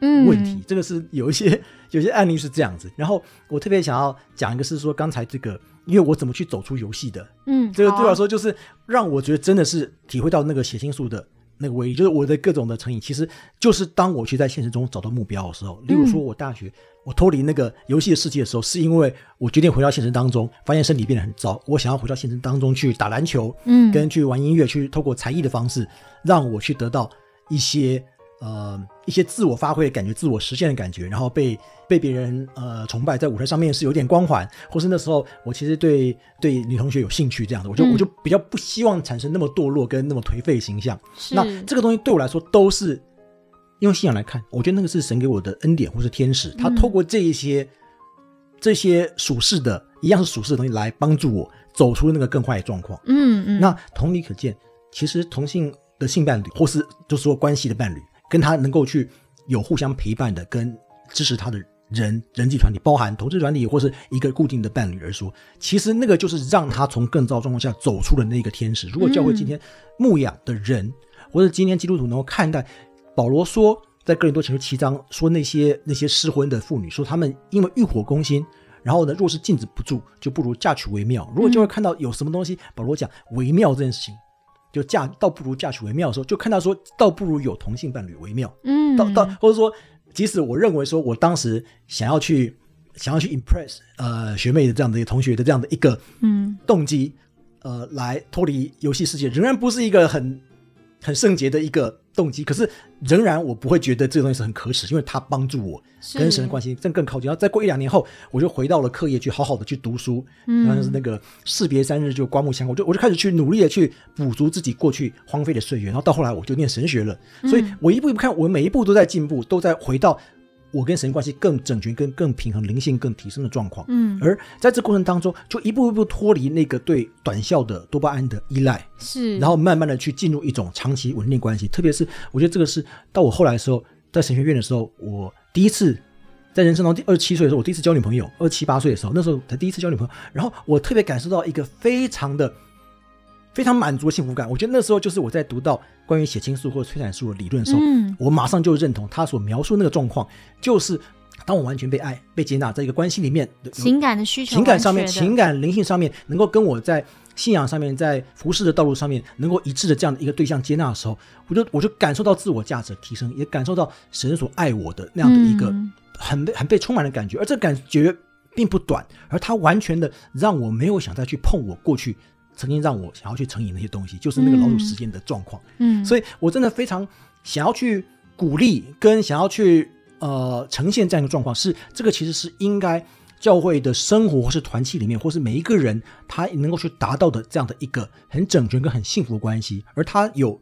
问题。这个是有一些 有些案例是这样子。然后我特别想要讲一个是说，刚才这个，因为我怎么去走出游戏的，嗯，这个对我来说就是让我觉得真的是体会到那个血清素的那个威力，就是我的各种的成瘾，其实就是当我去在现实中找到目标的时候，例如说我大学。我脱离那个游戏的世界的时候，是因为我决定回到现实当中，发现身体变得很糟，我想要回到现实当中去打篮球，嗯跟去玩音乐，去透过才艺的方式，让我去得到一些呃一些自我发挥的感觉，自我实现的感觉，然后被被别人呃崇拜，在舞台上面是有点光环，或是那时候我其实对对女同学有兴趣这样的，我就、嗯我就比较不希望产生那么堕落跟那么颓废的形象。是那这个东西对我来说都是用信仰来看，我觉得那个是神给我的恩典或是天使，他嗯透过这一些、这些属世的，一样是属世的东西来帮助我走出那个更坏的状况。嗯嗯，那同理可见，其实同性的性伴侣，或是就是说关系的伴侣，跟他能够去有互相陪伴的，跟支持他的人人际团体，包含投资团体或是一个固定的伴侣而说，其实那个就是让他从更糟状况下走出了那个天使。如果教会今天牧养的人，或者今天基督徒能够看待保罗说。在哥林多前书七章说那些那些失婚的妇女，说她们因为欲火攻心，然后呢，若是禁止不住，就不如嫁娶为妙。如果就会看到有什么东西，保罗讲为妙这件事情，就嫁倒不如嫁娶为妙的时候，就看到说倒不如有同性伴侣为妙。嗯，到到或者说，即使我认为说我当时想要去想要去 impress 呃学妹的这样的一个同学的这样的一个嗯动机，呃，来脱离游戏世界，仍然不是一个很很圣洁的一个动机。可是仍然我不会觉得这个东西是很可耻，因为它帮助我跟神的关系更更靠近。然后再过一两年后，我就回到了课业去好好的去读书，嗯然后是那个士别三日就刮目相看，我就我就开始去努力的去补足自己过去荒废的岁月。然后到后来我就念神学了，所以嗯我一步一步看，我每一步都在进步，都在回到我跟神关系更整全、更更平衡、灵性更提升的状况。嗯而在这过程当中，就一步一步脱离那个对短效的多巴胺的依赖，是，然后慢慢的去进入一种长期稳定关系。特别是我觉得这个是到我后来的时候，在神学院的时候，我第一次在人生中第二十七岁的时候，我第一次交女朋友，二七八岁的时候，那时候才第一次交女朋友，然后我特别感受到一个非常的。非常满足的幸福感，我觉得那时候就是我在读到关于血清素或者催产素的理论的时候，嗯。我马上就认同他所描述那个状况，就是当我完全被爱、被接纳，在一个关系里面，情感的需求，情感上面、情感灵性上面，能够跟我在信仰上面、在服侍的道路上面能够一致的这样的一个对象接纳的时候，我就我就感受到自我价值的提升，也感受到神所爱我的那样的一个嗯。很被很被充满的感觉，而这感觉并不短，而它完全的让我没有想再去碰我过去曾经让我想要去成瘾那些东西，就是那个老鼠时间的状况。嗯，所以我真的非常想要去鼓励，跟想要去呃呈现这样一个状况，是这个其实是应该教会的生活或是团契里面，或是每一个人他能够去达到的这样的一个很整全跟很幸福的关系，而他有。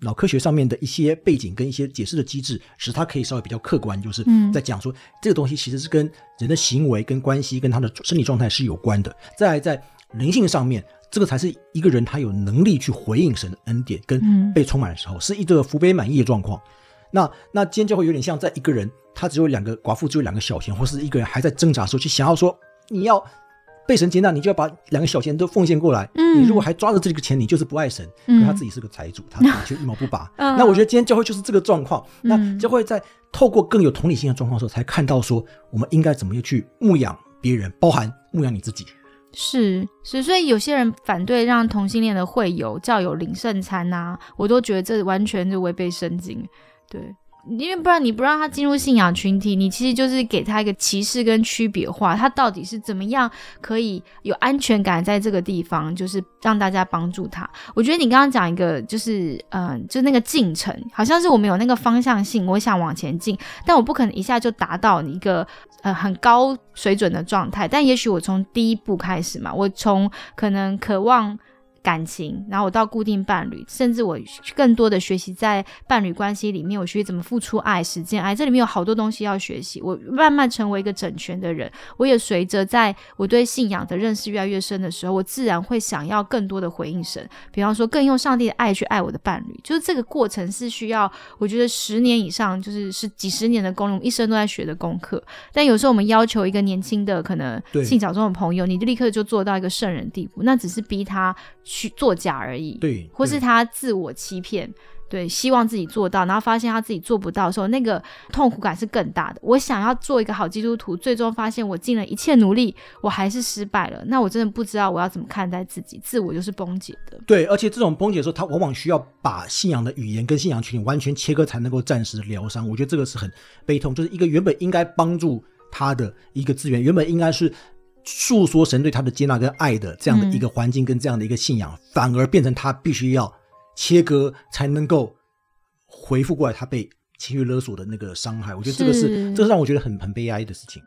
脑科学上面的一些背景跟一些解释的机制，使他可以稍微比较客观，就是嗯在讲说这个东西其实是跟人的行为、跟关系、跟他的生理状态是有关的。再来在灵性上面，这个才是一个人他有能力去回应神的恩典跟嗯被充满的时候，是一个福杯满溢的状况。那那今天就会有点像在一个人他只有两个寡妇只有两个小钱，或是一个人还在挣扎的时候，去想要说你要被神接纳，你就要把两个小钱都奉献过来。嗯你如果还抓着这个钱，你就是不爱神。可嗯他自己是个财主，他自己却一毛不拔。嗯那我觉得今天教会就是这个状况。那嗯教会在透过更有同理心的状况的时候，才看到说我们应该怎么样去牧养别人，包含牧养你自己。是是，所以有些人反对让同性恋的会友教友领圣餐呐、我都觉得这完全是违背圣经。对，因为不然你不让他进入信仰群体，你其实就是给他一个歧视跟区别化，他到底是怎么样可以有安全感在这个地方，就是让大家帮助他。我觉得你刚刚讲一个，就是嗯、就那个进程，好像是我们有那个方向性，我想往前进，但我不可能一下就达到一个呃很高水准的状态，但也许我从第一步开始嘛，我从可能渴望。感情，然后我到固定伴侣，甚至我更多的学习在伴侣关系里面，我学习怎么付出爱、实践爱，这里面有好多东西要学习。我慢慢成为一个整全的人，我也随着在我对信仰的认识越来越深的时候，我自然会想要更多的回应神，比方说更用上帝的爱去爱我的伴侣。就是这个过程是需要，我觉得十年以上，就是是几十年的功用，一生都在学的功课。但有时候我们要求一个年轻的可能对性小众的朋友，你就立刻就做到一个圣人地步，那只是逼他去作假而已。对，或是他自我欺骗，对，希望自己做到，然后发现他自己做不到的时候，那个痛苦感是更大的。我想要做一个好基督徒，最终发现我尽了一切努力，我还是失败了，那我真的不知道我要怎么看待自己，自我就是崩解的。对，而且这种崩解的时候，他往往需要把信仰的语言跟信仰群体完全切割，才能够暂时疗伤。我觉得这个是很悲痛，就是一个原本应该帮助他的一个资源，原本应该是诉说神对他的接纳跟爱的这样的一个环境跟这样的一个信仰，反而变成他必须要切割才能够回复过来他被情绪勒索的那个伤害。我觉得这个是是这是让我觉得很很悲哀的事情。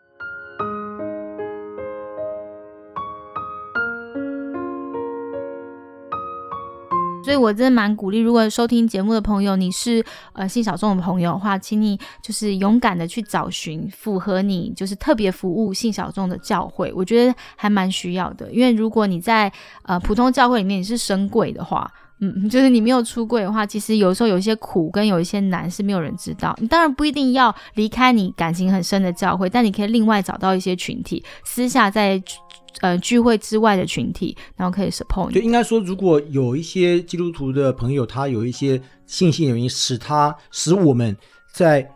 所以我真的蛮鼓励，如果收听节目的朋友，你是呃性小众的朋友的话，请你就是勇敢的去找寻符合你就是特别服务性小众的教会，我觉得还蛮需要的。因为如果你在呃普通教会里面你是神鬼的话，嗯，就是你没有出柜的话，其实有时候有一些苦跟有一些难是没有人知道。你当然不一定要离开你感情很深的教会，但你可以另外找到一些群体，私下在呃聚会之外的群体，然后可以 support 你。就应该说，如果有一些基督徒的朋友，他有一些信心的原因，使他使我们在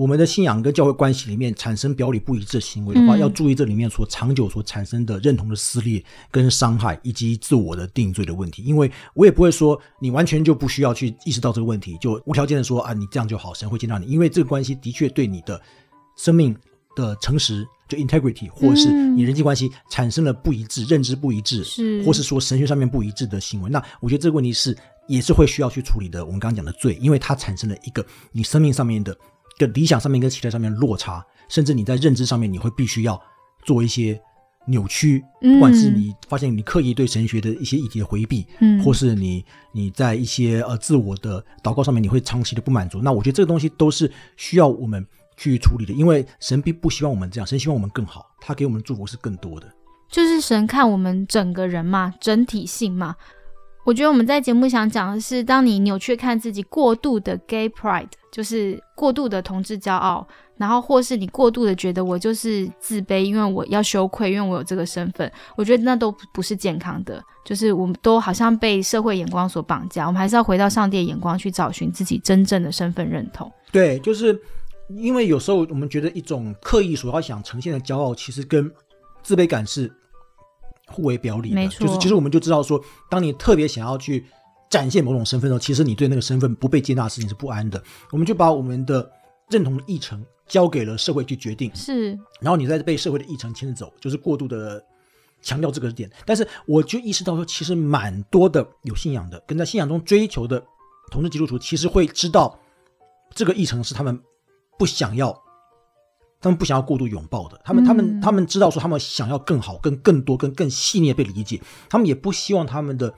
我们的信仰跟教会关系里面产生表里不一致的行为的话，嗯要注意这里面所长久所产生的认同的撕裂跟伤害，以及自我的定罪的问题。因为我也不会说你完全就不需要去意识到这个问题，就无条件的说啊，你这样就好，神会接纳你。因为这个关系的确对你的生命的诚实，就 integrity，或者是嗯你人际关系产生了不一致、认知不一致，是或是说神学上面不一致的行为，那我觉得这个问题是也是会需要去处理的。我们刚刚讲的罪，因为它产生了一个你生命上面的、跟理想上面跟期待上面落差，甚至你在认知上面你会必须要做一些扭曲，嗯不管是你发现你刻意对神学的一些议题的回避，嗯或是你你在一些呃自我的祷告上面你会长期的不满足，那我觉得这个东西都是需要我们去处理的，因为神并不希望我们这样，神希望我们更好，他给我们的祝福是更多的。就是神看我们整个人嘛，整体性嘛。我觉得我们在节目想讲的是，当你扭曲看自己，过度的 gay pride，就是过度的同志骄傲，然后或是你过度的觉得我就是自卑，因为我要羞愧，因为我有这个身份，我觉得那都不是健康的。就是我们都好像被社会眼光所绑架，我们还是要回到上帝的眼光去找寻自己真正的身份认同。对，就是因为有时候我们觉得一种刻意所要想呈现的骄傲，其实跟自卑感是互为表里的。没错就是其实我们就知道说，当你特别想要去展现某种身份的时候，其实你对那个身份不被接纳的事情是不安的。我们就把我们的认同的议程交给了社会去决定，是，然后你再被社会的议程牵着走，就是过度的强调这个点。但是我就意识到说，其实蛮多的有信仰的，跟在信仰中追求的同志基督徒，其实会知道这个议程是他们不想要，他们不想要过度拥抱的。他们、他们、嗯他们知道说，他们想要更好、更更多、更更细腻地被理解。他们也不希望他们的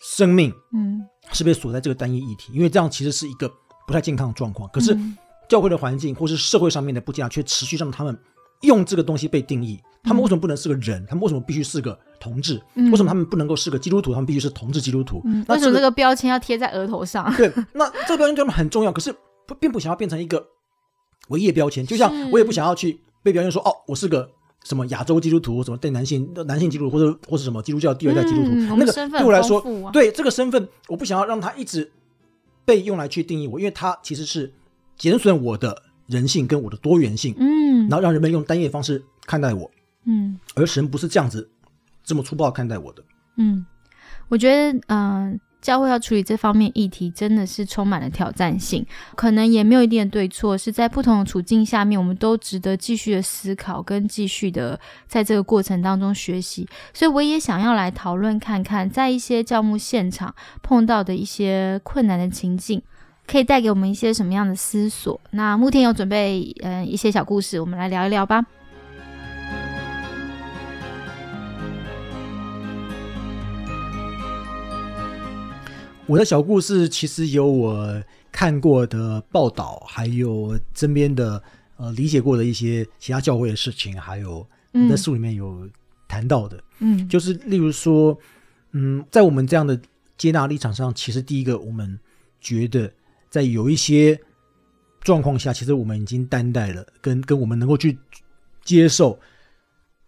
生命嗯，是被锁在这个单一议题，因为这样其实是一个不太健康的状况。可是嗯教会的环境或是社会上面的不健康，却持续让他们用这个东西被定义。他们为什么不能是个人？他们为什么必须是个同志？嗯为什么他们不能够是个基督徒？他们必须是同志基督徒？嗯，那这个为什么这个标签要贴在额头上？对，那这个标签对他们很重要，可是不并不想要变成一个唯一的标签。就像我也不想要去被标签说哦，我是个什么亚洲基督徒，什么对男性男性基督徒，或者或是什么基督教第二代基督徒。嗯那个对我来说对这个身份，我不想要让他一直被用来去定义我，因为它其实是减损我的人性跟我的多元性，嗯然后让人们用单一的方式看待我。嗯而神不是这样子这么粗暴看待我的。嗯，我觉得，嗯、教会要处理这方面议题，真的是充满了挑战性，可能也没有一定的对错，是在不同的处境下面，我们都值得继续的思考，跟继续的在这个过程当中学习。所以，我也想要来讨论看看，在一些教牧现场碰到的一些困难的情境。可以带给我们一些什么样的思索？那牧天有准备嗯一些小故事，我们来聊一聊吧。我的小故事其实有我看过的报道，还有身边的呃理解过的一些其他教会的事情，还有我嗯在书里面有谈到的，嗯，就是例如说，嗯，在我们这样的接纳立场上，其实第一个我们觉得在有一些状况下，其实我们已经担待了，跟跟我们能够去接受。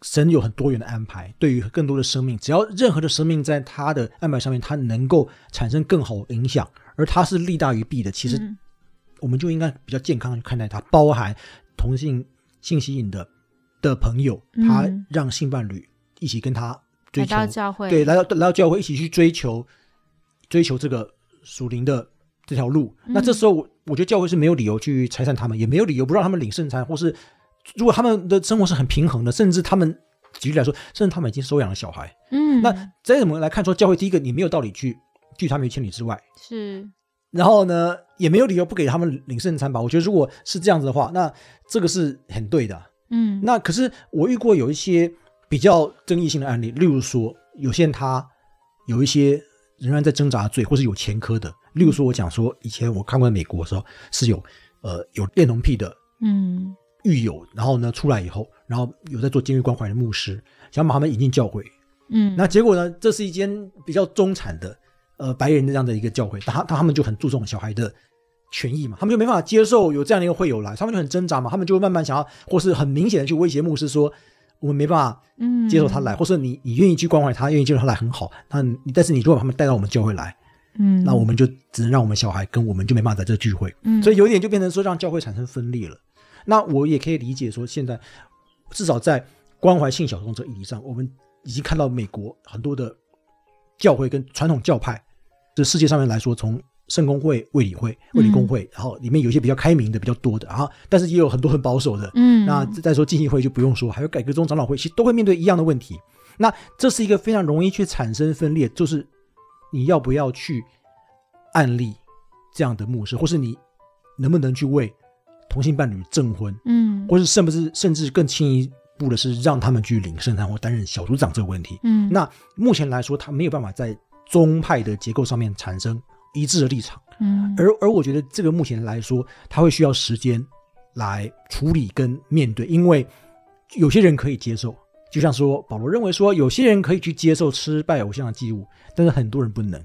神有很多元的安排，对于更多的生命，只要任何的生命在他的安排上面，他能够产生更好的影响，而他是利大于弊的，其实嗯。我们就应该比较健康的去看待它，包含同性性吸引的的朋友，嗯。他让性伴侣一起跟他追来求，到教会，对，来到来到教会一起去追求追求这个属灵的这条路。那这时候我我觉得教会是没有理由去拆散他们，也没有理由不让他们领圣餐，或是如果他们的生活是很平衡的，甚至他们举例来说，甚至他们已经收养了小孩，嗯，那再怎么来看说，教会第一个你没有道理去拒他们于千里之外。是然后呢，也没有理由不给他们领圣餐吧？我觉得如果是这样子的话，那这个是很对的。嗯那可是我遇过有一些比较争议性的案例，例如说有些人他有一些仍然在挣扎罪，或是有前科的。例如说，我讲说以前我看过美国的时候是有呃有恋童癖的嗯狱友，然后呢出来以后，然后有在做监狱关怀的牧师，想把他们引进教会。嗯，那结果呢，这是一间比较中产的呃白人的这样的一个教会，他他他们就很注重小孩的权益嘛，他们就没办法接受有这样的一个会友来，他们就很挣扎嘛，他们就会慢慢想要，或是很明显的去威胁牧师说，我们没办法嗯。接受他来，或是你你愿意去关怀他，愿意接受他来很好，那你但是你如果把他们带到我们教会来，嗯，那我们就只能让我们小孩跟我们就没办法在这聚会，嗯。所以有一点就变成说让教会产生分裂了。那我也可以理解说，现在至少在关怀性小众这议题上，我们已经看到美国很多的教会跟传统教派，这世界上面来说，从圣公会、卫理会、卫理公会，然后里面有一些比较开明的、比较多的，然后但是也有很多很保守的，嗯。那再说浸信会就不用说，还有改革中长老会，其实都会面对一样的问题。那这是一个非常容易去产生分裂，就是你要不要去案例这样的牧师，或是你能不能去为同性伴侣证婚，嗯或是甚至甚至更进一步的是让他们去领圣餐或担任小组长这个问题。嗯那目前来说，他没有办法在宗派的结构上面产生一致的立场。嗯而而我觉得这个目前来说，他会需要时间来处理跟面对，因为有些人可以接受，就像说保罗认为说，有些人可以去接受吃拜偶像的祭物，但是很多人不能。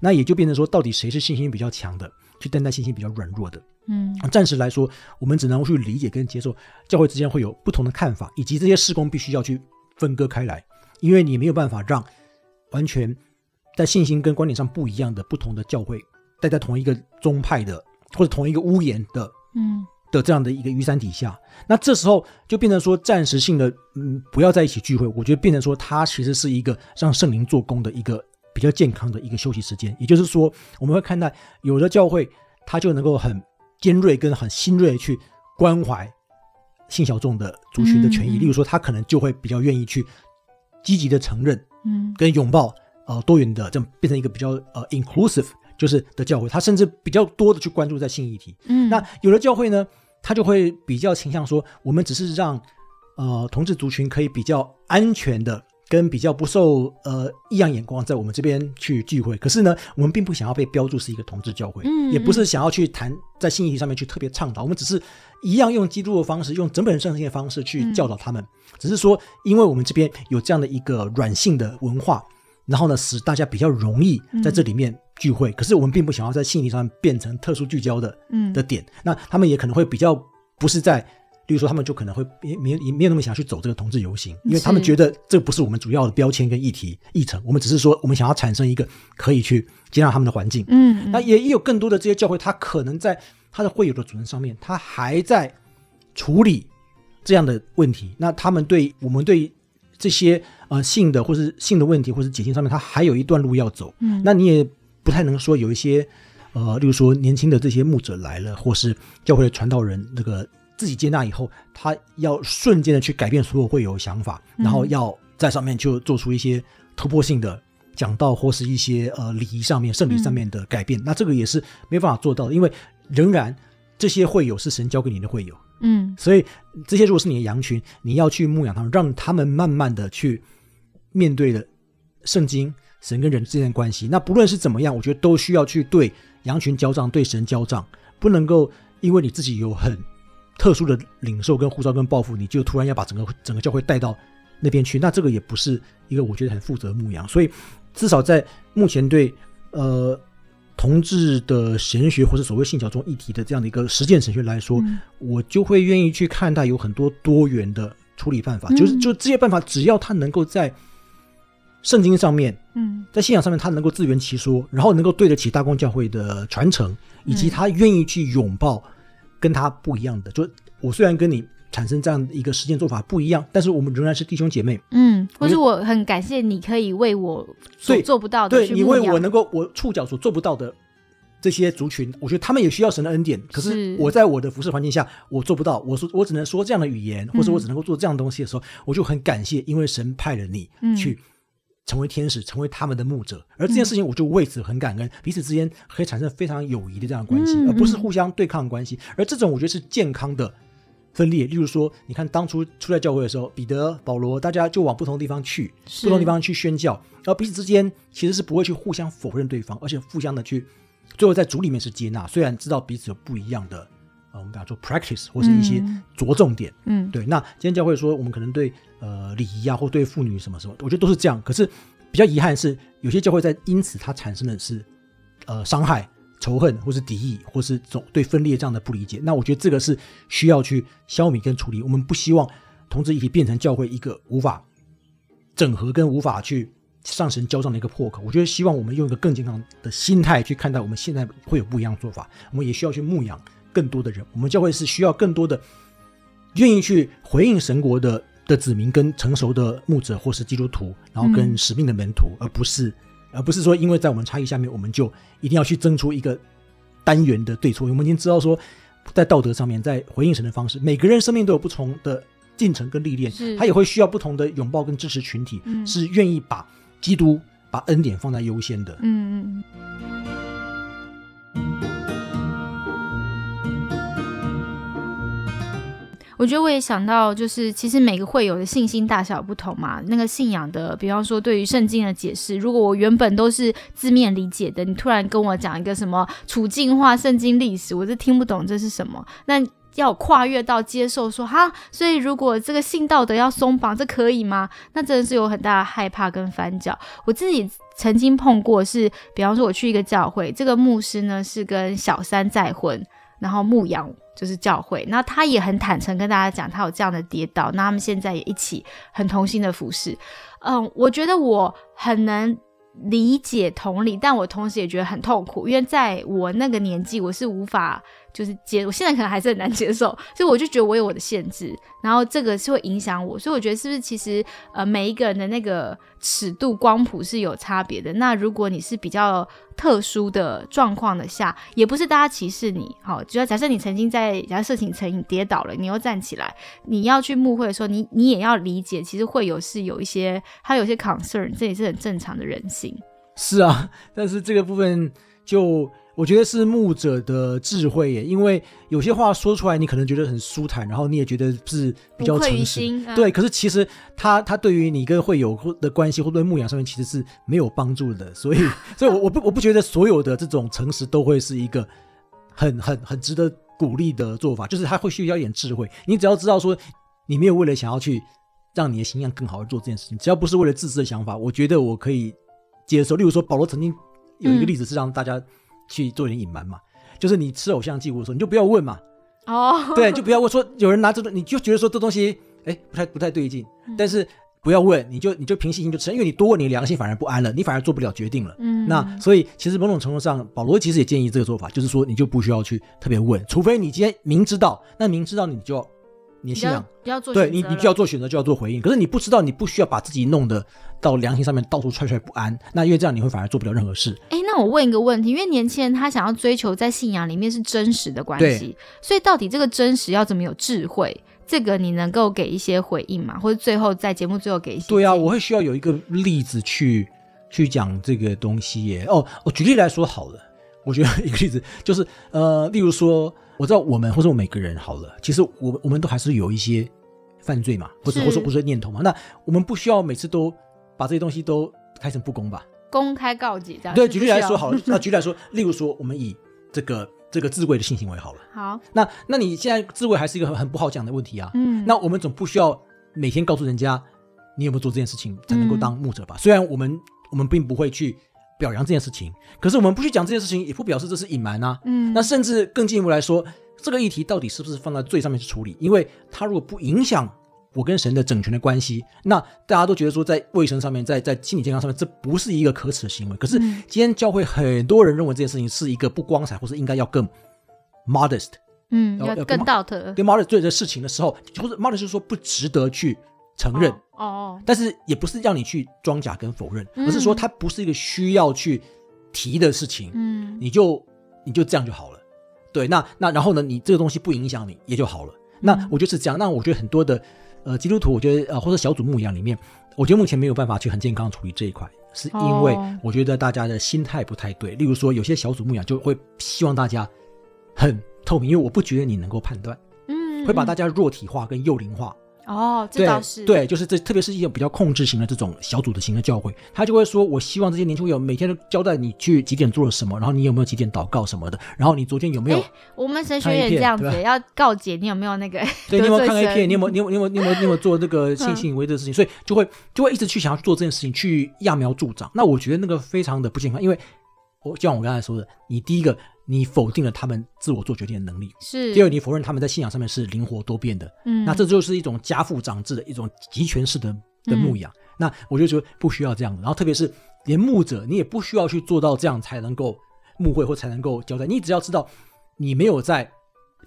那也就变成说，到底谁是信心比较强的，去担待信心比较软弱的？嗯暂时来说，我们只能去理解跟接受，教会之间会有不同的看法，以及这些事工必须要去分割开来，因为你没有办法让完全在信心跟观点上不一样的不同的教会待在同一个宗派的或者同一个屋檐的嗯的这样的一个雨伞底下，那这时候就变成说暂时性的，嗯，不要在一起聚会。我觉得变成说，它其实是一个让圣灵做工的一个比较健康的一个休息时间。也就是说，我们会看到有的教会，他就能够很尖锐跟很新锐地去关怀性小众的族群的权益。例如说，他可能就会比较愿意去积极的承认嗯跟拥抱呃多元的，这样变成一个比较呃 inclusive 就是的教会，他甚至比较多的去关注在性议题。嗯，那有的教会呢，他就会比较倾向说，我们只是让呃同志族群可以比较安全的。跟比较不受呃异样眼光在我们这边去聚会，可是呢，我们并不想要被标注是一个同志教会，嗯也不是想要去谈在信息上面去特别倡导，我们只是一样用基督的方式，用整本圣经的方式去教导他们。只是说，因为我们这边有这样的一个软性的文化，然后呢，使大家比较容易在这里面聚会。可是我们并不想要在性议题上变成特殊聚焦的嗯的点，那他们也可能会比较不是在，例如说他们就可能会没没没有那么想去走这个同志游行，因为他们觉得这不是我们主要的标签跟议题议程，我们只是说我们想要产生一个可以去接纳他们的环境。嗯那也也有更多的这些教会，他可能在他的会友的组成上面，他还在处理这样的问题。那他们对我们对这些呃性的或是性的问题或是解禁上面，他还有一段路要走。嗯，那你也不太能说有一些呃，例如说年轻的这些牧者来了，或是教会的传道人那个自己接纳以后，他要瞬间的去改变所有会有想法，然后要在上面就做出一些突破性的讲道或是一些呃礼仪上面、圣礼上面的改变。那这个也是没办法做到的，因为仍然这些会友是神交给你的会友。嗯所以这些如果是你的羊群，你要去牧养他们，让他们慢慢的去面对的圣经、神跟人之间的关系。那不论是怎么样，我觉得都需要去对羊群交账，对神交账，不能够因为你自己有很特殊的领受跟护照跟抱负，你就突然要把整个整个教会带到那边去。那这个也不是一个我觉得很负责的牧羊。所以至少在目前对呃。同志的神学或者所谓性小众议题的这样的一个实践神学来说，嗯我就会愿意去看待有很多多元的处理办法，嗯就是就这些办法，只要他能够在圣经上面，嗯在信仰上面，他能够自圆其说，然后能够对得起大公教会的传承，以及嗯他愿意去拥抱跟他不一样的。就我虽然跟你产生这样一个实践做法不一样，但是我们仍然是弟兄姐妹。嗯，或是我很感谢你可以为我所做不到的对你为我能够我触角所做不到的这些族群，我觉得他们也需要神的恩典。可是是我在我的服饰环境下，我做不到，我说我只能说这样的语言，或者我只能够做这样的东西的时候，我就很感谢，因为神派了你嗯去成为天使，成为他们的牧者。而这件事情，我就为此很感恩，彼此之间可以产生非常友谊的这样的关系，嗯而不是嗯互相对抗的关系。而这种我觉得是健康的。分裂，例如说，你看当初初代教会的时候，彼得、保罗，大家就往不同地方去，不同地方去宣教，然后彼此之间其实是不会去互相否认对方，而且互相的去，最后在主里面是接纳，虽然知道彼此有不一样的，呃，我们讲说 practice 或是一些嗯着重点。嗯对，那今天教会说我们可能对呃礼仪啊，或对妇女什么什么，我觉得都是这样。可是比较遗憾是，有些教会在因此它产生的是呃伤害、仇恨，或是敌意，或是总对分裂这样的不理解。那我觉得这个是需要去消弭跟处理。我们不希望同志一体变成教会一个无法整合跟无法去上神交账的一个破口。我觉得希望我们用一个更健康的心态去看待我们现在会有不一样的做法。我们也需要去牧养更多的人。我们教会是需要更多的愿意去回应神国的的子民跟成熟的牧者或是基督徒，然后跟嗯使命的门徒，而不是而不是说因为在我们差异下面，我们就一定要去争出一个单元的对错。我们已经知道说，在道德上面，在回应神的方式，每个人生命都有不同的进程跟历练，他也会需要不同的拥抱跟支持群体，嗯是愿意把基督把恩典放在优先的。嗯嗯。我觉得我也想到，就是其实每个会友的信心大小不同嘛。那个信仰的，比方说对于圣经的解释，如果我原本都是字面理解的，你突然跟我讲一个什么处境化圣经历史，我是听不懂这是什么。那要跨越到接受说哈，所以如果这个性道德要松绑，这可以吗？那真的是有很大的害怕跟翻脚。我自己曾经碰过是，比方说我去一个教会，这个牧师呢是跟小三再婚，然后牧养就是教会，那他也很坦诚跟大家讲，他有这样的跌倒，那他们现在也一起很同心的服侍。嗯，我觉得我很能理解同理，但我同时也觉得很痛苦，因为在我那个年纪，我是无法就是接，我现在可能还是很难接受，所以我就觉得我有我的限制，然后这个是会影响我，所以我觉得是不是其实呃每一个人的那个尺度光谱是有差别的。那如果你是比较特殊的状况的下，也不是大家歧视你，好，就要假设你曾经在假设色情成跌倒了，你又站起来，你要去牧会的时候，你你也要理解，其实会有是有一些他有些 concern，这也是很正常的人性。是啊，但是这个部分就我觉得是牧者的智慧耶，因为有些话说出来，你可能觉得很舒坦，然后你也觉得是比较诚实。对，可是其实他他对于你跟会友的关系或对牧养上面其实是没有帮助的，所以 所以我我不我不觉得所有的这种诚实都会是一个很很很值得鼓励的做法，就是他会需要一点智慧。你只要知道说你没有为了想要去让你的形象更好而做这件事情，只要不是为了自私的想法，我觉得我可以接受。例如说保罗曾经有一个嗯例子是让大家去做点隐瞒嘛，就是你吃偶像祭物的时候，你就不要问嘛，哦，对，就不要问说有人拿这个，你就觉得说这东西哎不太不太对劲，嗯。但是不要问，你就你就凭信心就吃，因为你多问，你良心反而不安了，你反而做不了决定了。嗯，那所以其实某种程度上，保罗其实也建议这个做法，就是说你就不需要去特别问，除非你今天明知道，那明知道你就要你的信仰，你要做对你，你就要做选择，就要做回应。可是你不知道，你不需要把自己弄得到良心上面到处踹踹不安。那因为这样，你会反而做不了任何事。哎，那我问一个问题，因为年轻人他想要追求在信仰里面是真实的关系，所以到底这个真实要怎么有智慧？这个你能够给一些回应吗？或者最后在节目最后给一些？对啊，我会需要有一个例子去去讲这个东西耶。哦，我举例来说好了，我觉得一个例子就是呃，例如说。我知道我们或者我每个人好了，其实我我们都还是有一些犯罪嘛，或者或者不是念头嘛。那我们不需要每次都把这些东西都开成不公吧？公开告解这样。对，举例来说好了，那举例来说，例如说我们以这个这个自卫的性行为好了。好。那那你现在自卫还是一个很很不好讲的问题啊。嗯。那我们总不需要每天告诉人家你有没有做这件事情才能够当牧者吧？虽然我们我们并不会去。表扬这件事情，可是我们不去讲这件事情，也不表示这是隐瞒啊。嗯，那甚至更进一步来说，这个议题到底是不是放在罪上面去处理？因为它如果不影响我跟神的整全的关系，那大家都觉得说，在卫生上面，在在心理健康上面，这不是一个可耻的行为。可是今天教会很多人认为这件事情是一个不光彩，或是应该要更 modest，嗯，要更道德，跟 modest 对这事情的时候，或者 modest 是说不值得去。承认哦，但是也不是让你去装假跟否认，而是说它不是一个需要去提的事情，嗯，你就你就这样就好了，对，那那然后呢，你这个东西不影响你也就好了。那我就是这样。那我觉得很多的呃基督徒，我觉得呃或者小组牧羊里面，我觉得目前没有办法去很健康处理这一块，是因为我觉得大家的心态不太对。例如说，有些小组牧养就会希望大家很透明，因为我不觉得你能够判断，嗯，会把大家弱体化跟幼龄化。哦，这倒是对，就是这，特别是一种比较控制型的这种小组的型的教会，他就会说：“我希望这些年轻友每天都交代你去几点做了什么，然后你有没有几点祷告什么的，然后你昨天有没有？我们神学院这样子要告解你有没有那个？对，你有没有看 A 片？你有没有？你有你有你有你有没有做这个性行为的事情？所以就会就会一直去想要去做这件事情，去揠苗助长。那我觉得那个非常的不健康，因为我就像我刚才说的，你第一个。你否定了他们自我做决定的能力，是。第二，你否认他们在信仰上面是灵活多变的，嗯，那这就是一种家父长制的一种集权式的的牧养。那我就觉得不需要这样。然后，特别是连牧者，你也不需要去做到这样才能够牧会或才能够交代。你只要知道你没有在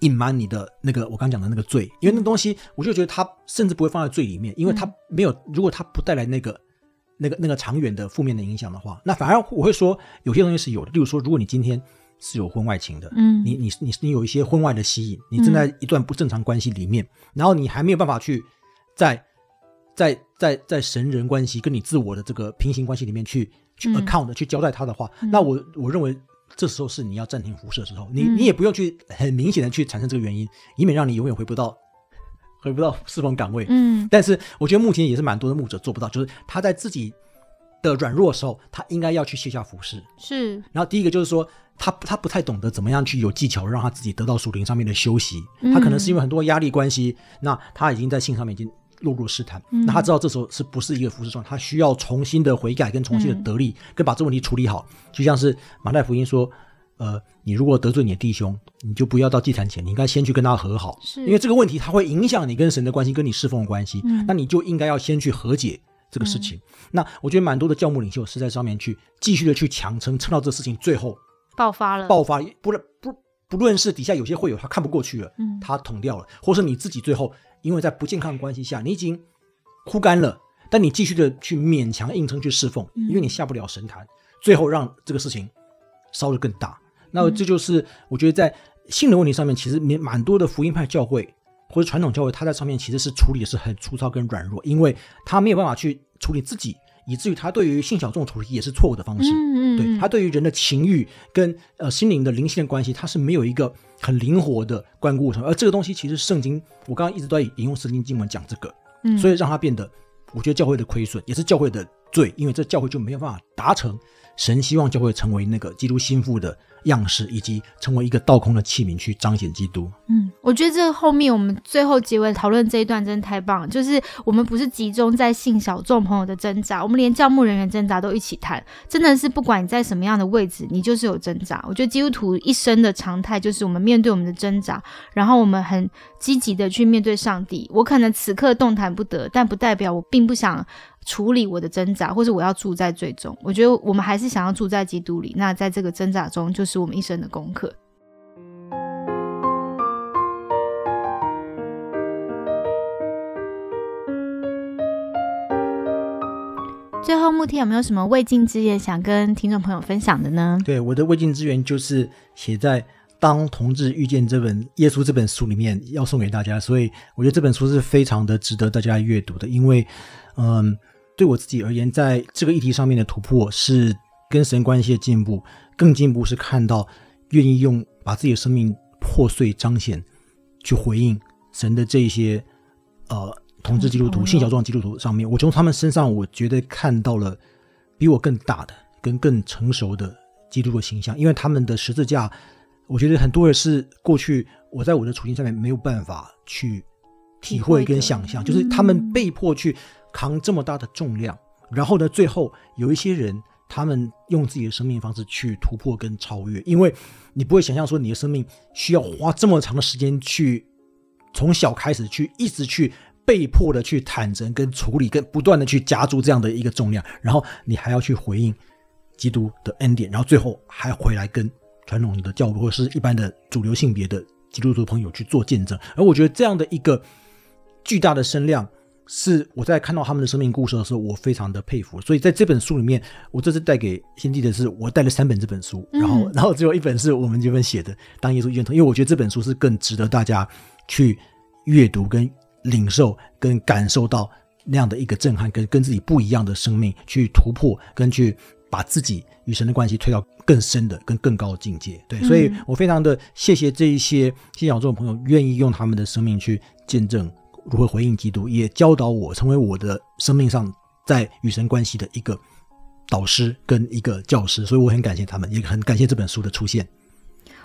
隐瞒你的那个我刚讲的那个罪，因为那东西，我就觉得他甚至不会放在罪里面，因为他没有，如果他不带来那个那个那个长远的负面的影响的话，那反而我会说有些东西是有的。例如说，如果你今天。是有婚外情的，嗯，你你你你有一些婚外的吸引，你正在一段不正常关系里面，然后你还没有办法去在在在在神人关系跟你自我的这个平行关系里面去去 account 去交代他的话，那我我认为这时候是你要暂停辐射时候，你你也不用去很明显的去产生这个原因，以免让你永远回不到回不到侍奉岗位，嗯，但是我觉得目前也是蛮多的牧者做不到，就是他在自己的软弱的时候，他应该要去卸下服饰，是，然后第一个就是说。他他不太懂得怎么样去有技巧让他自己得到属灵上面的休息，他可能是因为很多压力关系，那他已经在性上面已经落入试探，那他知道这时候是不是一个服侍状，他需要重新的悔改跟重新的得力，跟把这问题处理好，就像是马太福音说，呃，你如果得罪你的弟兄，你就不要到祭坛前，你应该先去跟他和好，因为这个问题它会影响你跟神的关系，跟你侍奉的关系，那你就应该要先去和解这个事情。那我觉得蛮多的教牧领袖是在上面去继续的去强撑，撑到这事情最后。爆发了，爆发不论不不论是底下有些会友他看不过去了，嗯，他捅掉了，或是你自己最后因为在不健康的关系下，你已经枯干了，但你继续的去勉强硬撑去侍奉，因为你下不了神坛，最后让这个事情烧得更大。那这就是我觉得在性的问题上面，其实蛮蛮多的福音派教会或者传统教会，他在上面其实是处理的是很粗糙跟软弱，因为他没有办法去处理自己。以至于他对于性小众处理也是错误的方式，嗯嗯，对他对于人的情欲跟呃心灵的灵性的关系，他是没有一个很灵活的关顾什么，而这个东西其实圣经，我刚刚一直都在引用圣经经文讲这个，嗯，所以让他变得，我觉得教会的亏损也是教会的罪，因为这教会就没有办法达成神希望教会成为那个基督心腹的。样式以及成为一个倒空的器皿去彰显基督。嗯，我觉得这后面我们最后结尾讨论这一段真的太棒了。就是我们不是集中在信小众朋友的挣扎，我们连教牧人员挣扎都一起谈。真的是不管你在什么样的位置，你就是有挣扎。我觉得基督徒一生的常态就是我们面对我们的挣扎，然后我们很积极的去面对上帝。我可能此刻动弹不得，但不代表我并不想。处理我的挣扎或是我要住在最终。我觉得我们还是想要住在基督里那在这个挣扎中就是我们一生的功课。最后牧天有没有什么未尽之言想跟听众朋友分享的呢？对我的未尽之言就是写在当同志遇见》这本耶稣这本书里面，要送给大家。所以我觉得这本书是非常的值得大家阅读的，因为，嗯，对我自己而言，在这个议题上面的突破是跟神关系的进步，更进步是看到愿意用把自己的生命破碎彰显，去回应神的这些，呃。同志基督徒、性小众基督徒上面，我从他们身上，我觉得看到了比我更大的、跟更成熟的基督的形象。因为他们的十字架，我觉得很多人是过去我在我的处境下面没有办法去体会跟想象，就是他们被迫去扛这么大的重量，然后呢，最后有一些人，他们用自己的生命方式去突破跟超越。因为你不会想象说，你的生命需要花这么长的时间去从小开始去一直去。被迫的去坦诚、跟处理、跟不断的去加注这样的一个重量，然后你还要去回应基督的恩典，然后最后还回来跟传统的教会或是一般的主流性别的基督徒朋友去做见证。而我觉得这样的一个巨大的声量，是我在看到他们的生命故事的时候，我非常的佩服。所以在这本书里面，我这次带给先帝的是，我带了三本这本书，然后然后只有一本是我们这边写的《当耶稣见证》，因为我觉得这本书是更值得大家去阅读跟。领受跟感受到那样的一个震撼，跟跟自己不一样的生命去突破，跟去把自己与神的关系推到更深的、跟更高的境界。对，所以我非常的谢谢这一些信仰中的朋友，愿意用他们的生命去见证如何回应基督，也教导我成为我的生命上在与神关系的一个导师跟一个教师。所以我很感谢他们，也很感谢这本书的出现。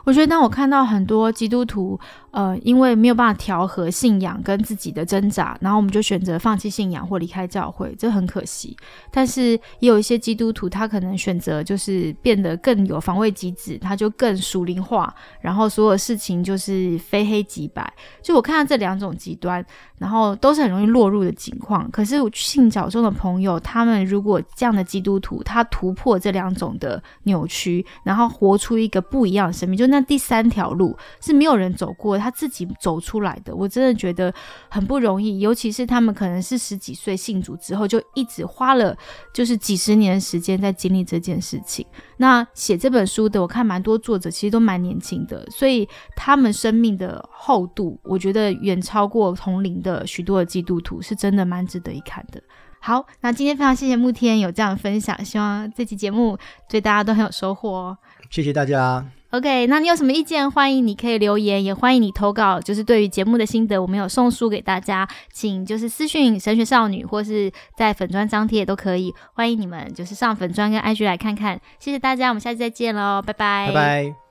我觉得，当我看到很多基督徒，呃，因为没有办法调和信仰跟自己的挣扎，然后我们就选择放弃信仰或离开教会，这很可惜。但是也有一些基督徒，他可能选择就是变得更有防卫机制，他就更属灵化，然后所有事情就是非黑即白。就我看到这两种极端，然后都是很容易落入的情况。可是信教中的朋友，他们如果这样的基督徒，他突破这两种的扭曲，然后活出一个不一样的生命，就那。那第三条路是没有人走过，他自己走出来的。我真的觉得很不容易，尤其是他们可能是十几岁信主之后，就一直花了就是几十年时间在经历这件事情。那写这本书的，我看蛮多作者其实都蛮年轻的，所以他们生命的厚度，我觉得远超过同龄的许多的基督徒，是真的蛮值得一看的。好，那今天非常谢谢慕天有这样的分享，希望这期节目对大家都很有收获哦。谢谢大家。OK，那你有什么意见？欢迎你可以留言，也欢迎你投稿。就是对于节目的心得，我们有送书给大家，请就是私讯神学少女，或是在粉砖张贴都可以。欢迎你们就是上粉砖跟 IG 来看看。谢谢大家，我们下期再见喽，拜拜，拜拜。